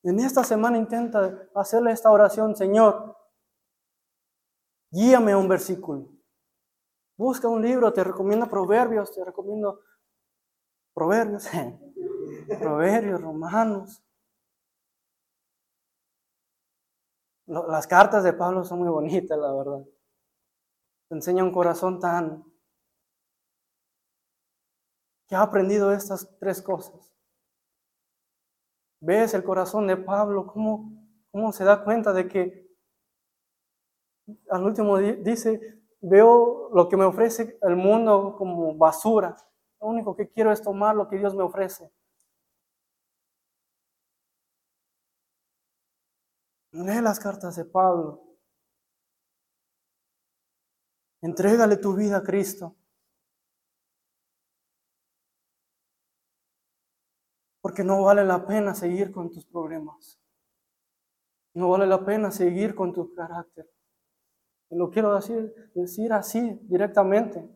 En esta semana intenta hacerle esta oración, Señor. Guíame a un versículo. Busca un libro, te recomiendo Proverbios, te recomiendo Proverbios, Proverbios, Romanos. Las cartas de Pablo son muy bonitas, la verdad. Te enseña un corazón tan que ha aprendido estas tres cosas. ¿Ves el corazón de Pablo? ¿Cómo, cómo se da cuenta de que al último dice, veo lo que me ofrece el mundo como basura. Lo único que quiero es tomar lo que Dios me ofrece. Lee las cartas de Pablo. Entrégale tu vida a Cristo. Porque no vale la pena seguir con tus problemas. No vale la pena seguir con tu carácter. Lo quiero decir, decir así directamente.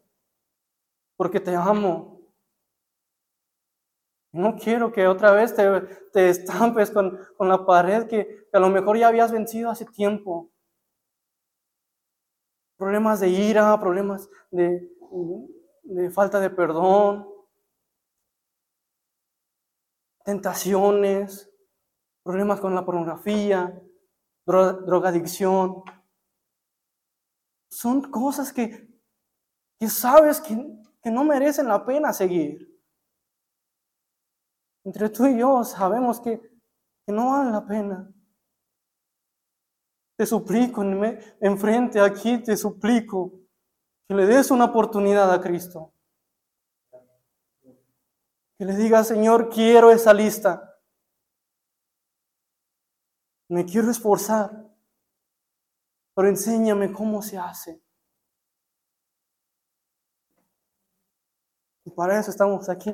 Porque te amo. No quiero que otra vez te, estampes con, con la pared que, que a lo mejor ya habías vencido hace tiempo. Problemas de ira, problemas de, de falta de perdón, tentaciones, problemas con la pornografía, drogadicción. Son cosas que, que sabes que, que no merecen la pena seguir. Entre tú y yo sabemos que, que no vale la pena. Te suplico enfrente aquí, te suplico que le des una oportunidad a Cristo. Que le diga, Señor, quiero esa lista. Me quiero esforzar, pero enséñame cómo se hace. Y para eso estamos aquí.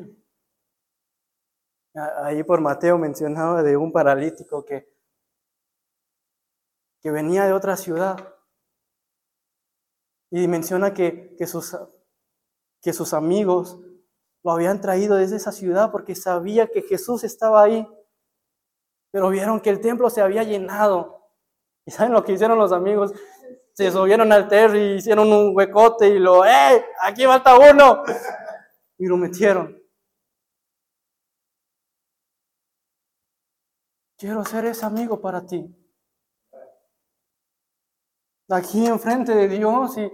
Ahí por Mateo mencionaba de un paralítico que, que venía de otra ciudad. Y menciona que, que, sus, que sus amigos lo habían traído desde esa ciudad porque sabía que Jesús estaba ahí. Pero vieron que el templo se había llenado. ¿Y saben lo que hicieron los amigos? Se subieron al terreno y hicieron un huecote y lo, ¡eh! Aquí falta uno. Y lo metieron. Quiero ser ese amigo para ti. Aquí enfrente de Dios y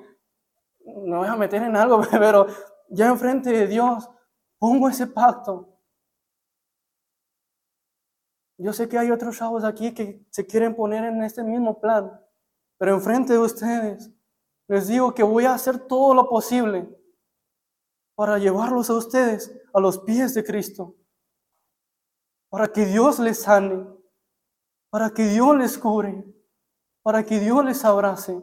no voy a meter en algo, pero ya enfrente de Dios pongo ese pacto. Yo sé que hay otros chavos aquí que se quieren poner en este mismo plan, pero enfrente de ustedes les digo que voy a hacer todo lo posible para llevarlos a ustedes a los pies de Cristo, para que Dios les sane, para que Dios les cure, para que Dios les abrace.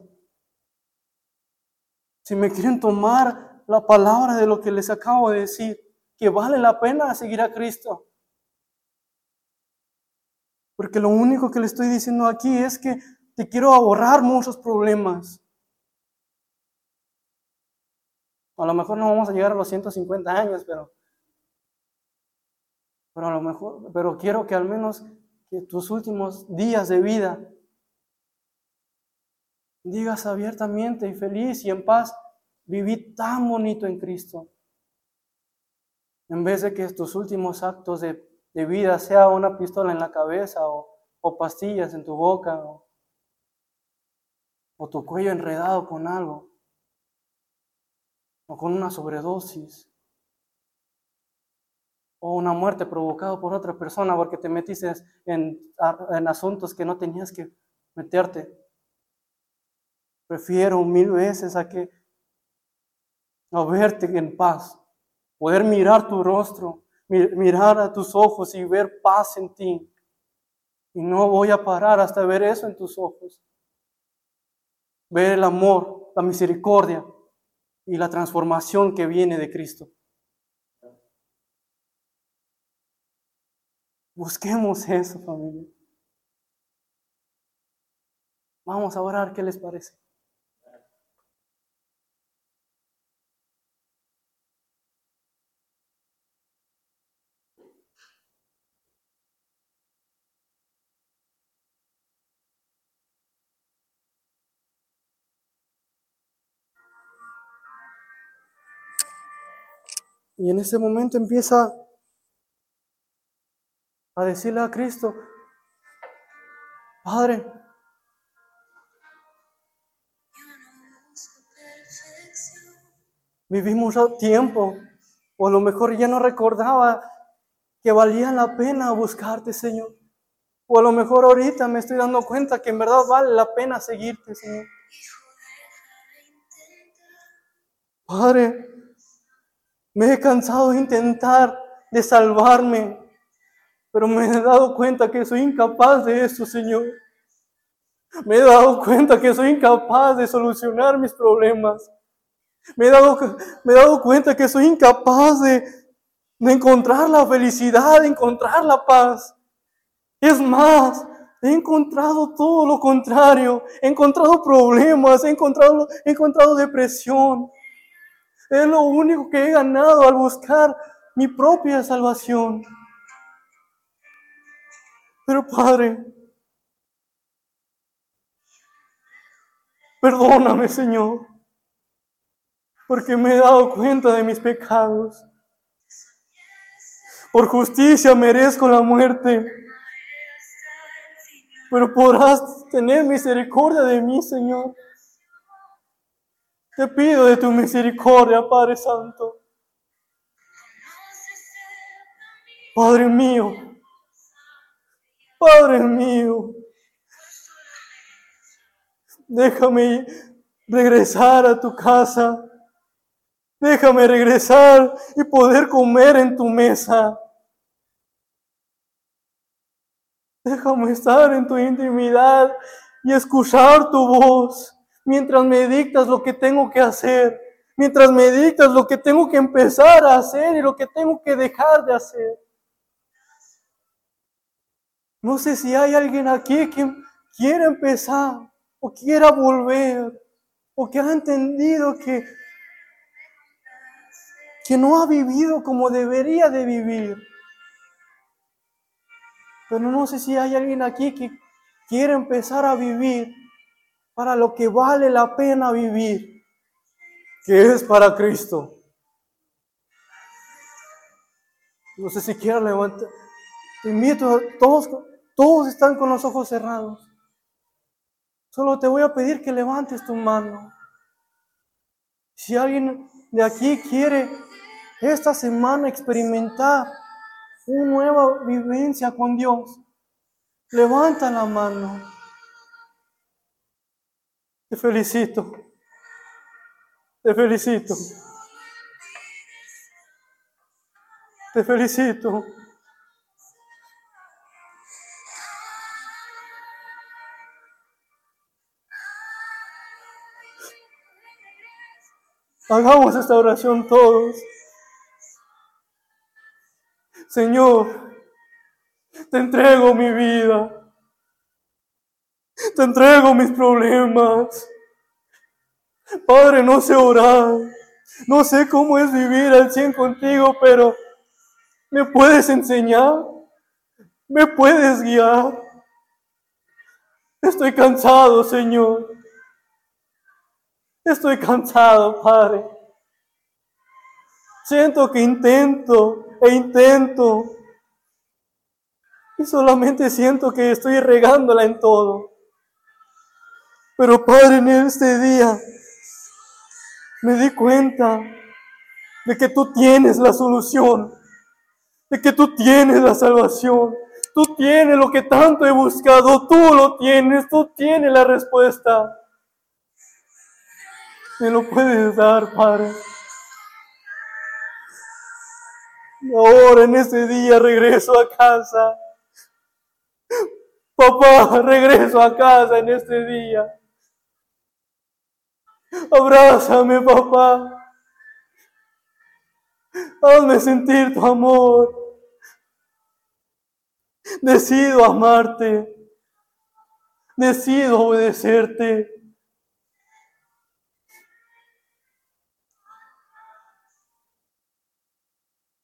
Si me quieren tomar la palabra de lo que les acabo de decir, que vale la pena seguir a Cristo. Porque lo único que le estoy diciendo aquí es que te quiero ahorrar muchos problemas. A lo mejor no vamos a llegar a los 150 años, pero, pero a lo mejor, pero quiero que al menos tus últimos días de vida digas abiertamente y feliz y en paz, viví tan bonito en Cristo. En vez de que tus últimos actos de, vida sea una pistola en la cabeza o, pastillas en tu boca o, o tu cuello enredado con algo o con una sobredosis o una muerte provocada por otra persona porque te metiste en, en, asuntos que no tenías que meterte. Prefiero mil veces a que a verte en paz Poder mirar tu rostro, mirar a tus ojos y ver paz en ti. Y no voy a parar hasta ver eso en tus ojos. Ver el amor, la misericordia y la transformación que viene de Cristo. Busquemos eso, familia. Vamos a orar, ¿qué les parece? Y en ese momento empieza a decirle a Cristo, Padre, vivimos tiempo, o a lo mejor ya no recordaba que valía la pena buscarte, Señor. O a lo mejor ahorita me estoy dando cuenta que en verdad vale la pena seguirte, Señor. Padre, me he cansado de intentar de salvarme, pero me he dado cuenta que soy incapaz de eso, Señor. Me he dado cuenta que soy incapaz de solucionar mis problemas. Me he dado, me he dado cuenta que soy incapaz de, de encontrar la felicidad, de encontrar la paz. Es más, he encontrado todo lo contrario. He encontrado problemas, he encontrado, he encontrado depresión. Es lo único que he ganado al buscar mi propia salvación. Pero Padre, perdóname Señor, porque me he dado cuenta de mis pecados. Por justicia merezco la muerte, pero podrás tener misericordia de mí, Señor. Te pido de tu misericordia, Padre Santo. Padre mío, Padre mío, déjame regresar a tu casa. Déjame regresar y poder comer en tu mesa. Déjame estar en tu intimidad y escuchar tu voz mientras me dictas lo que tengo que hacer, mientras me dictas lo que tengo que empezar a hacer y lo que tengo que dejar de hacer. No sé si hay alguien aquí que quiera empezar o quiera volver o que ha entendido que, que no ha vivido como debería de vivir. Pero no sé si hay alguien aquí que quiere empezar a vivir para lo que vale la pena vivir, que es para Cristo. No sé si quiera levantar. Te invito, todos, todos están con los ojos cerrados. Solo te voy a pedir que levantes tu mano. Si alguien de aquí quiere esta semana experimentar una nueva vivencia con Dios, levanta la mano. Te felicito. Te felicito. Te felicito. Hagamos esta oración todos. Señor, te entrego mi vida. Te entrego mis problemas. Padre, no sé orar. No sé cómo es vivir al cien contigo, pero ¿me puedes enseñar? ¿Me puedes guiar? Estoy cansado, Señor. Estoy cansado, Padre. Siento que intento e intento. Y solamente siento que estoy regándola en todo. Pero Padre, en este día me di cuenta de que tú tienes la solución, de que tú tienes la salvación, tú tienes lo que tanto he buscado, tú lo tienes, tú tienes la respuesta. Me lo puedes dar, Padre. Ahora en este día regreso a casa. Papá, regreso a casa en este día. Abrázame, papá. Hazme sentir tu amor. Decido amarte. Decido obedecerte.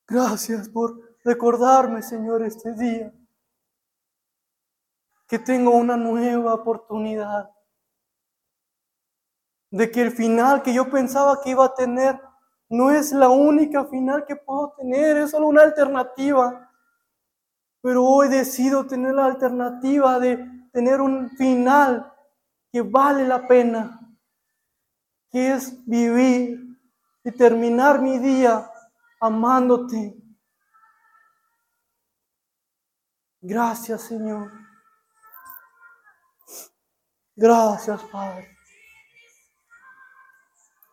Gracias por recordarme, Señor, este día, que tengo una nueva oportunidad, de que el final que yo pensaba que iba a tener no es la única final que puedo tener, es solo una alternativa. Pero hoy decido tener la alternativa de tener un final que vale la pena, que es vivir y terminar mi día amándote. Gracias, Señor. Gracias, Padre.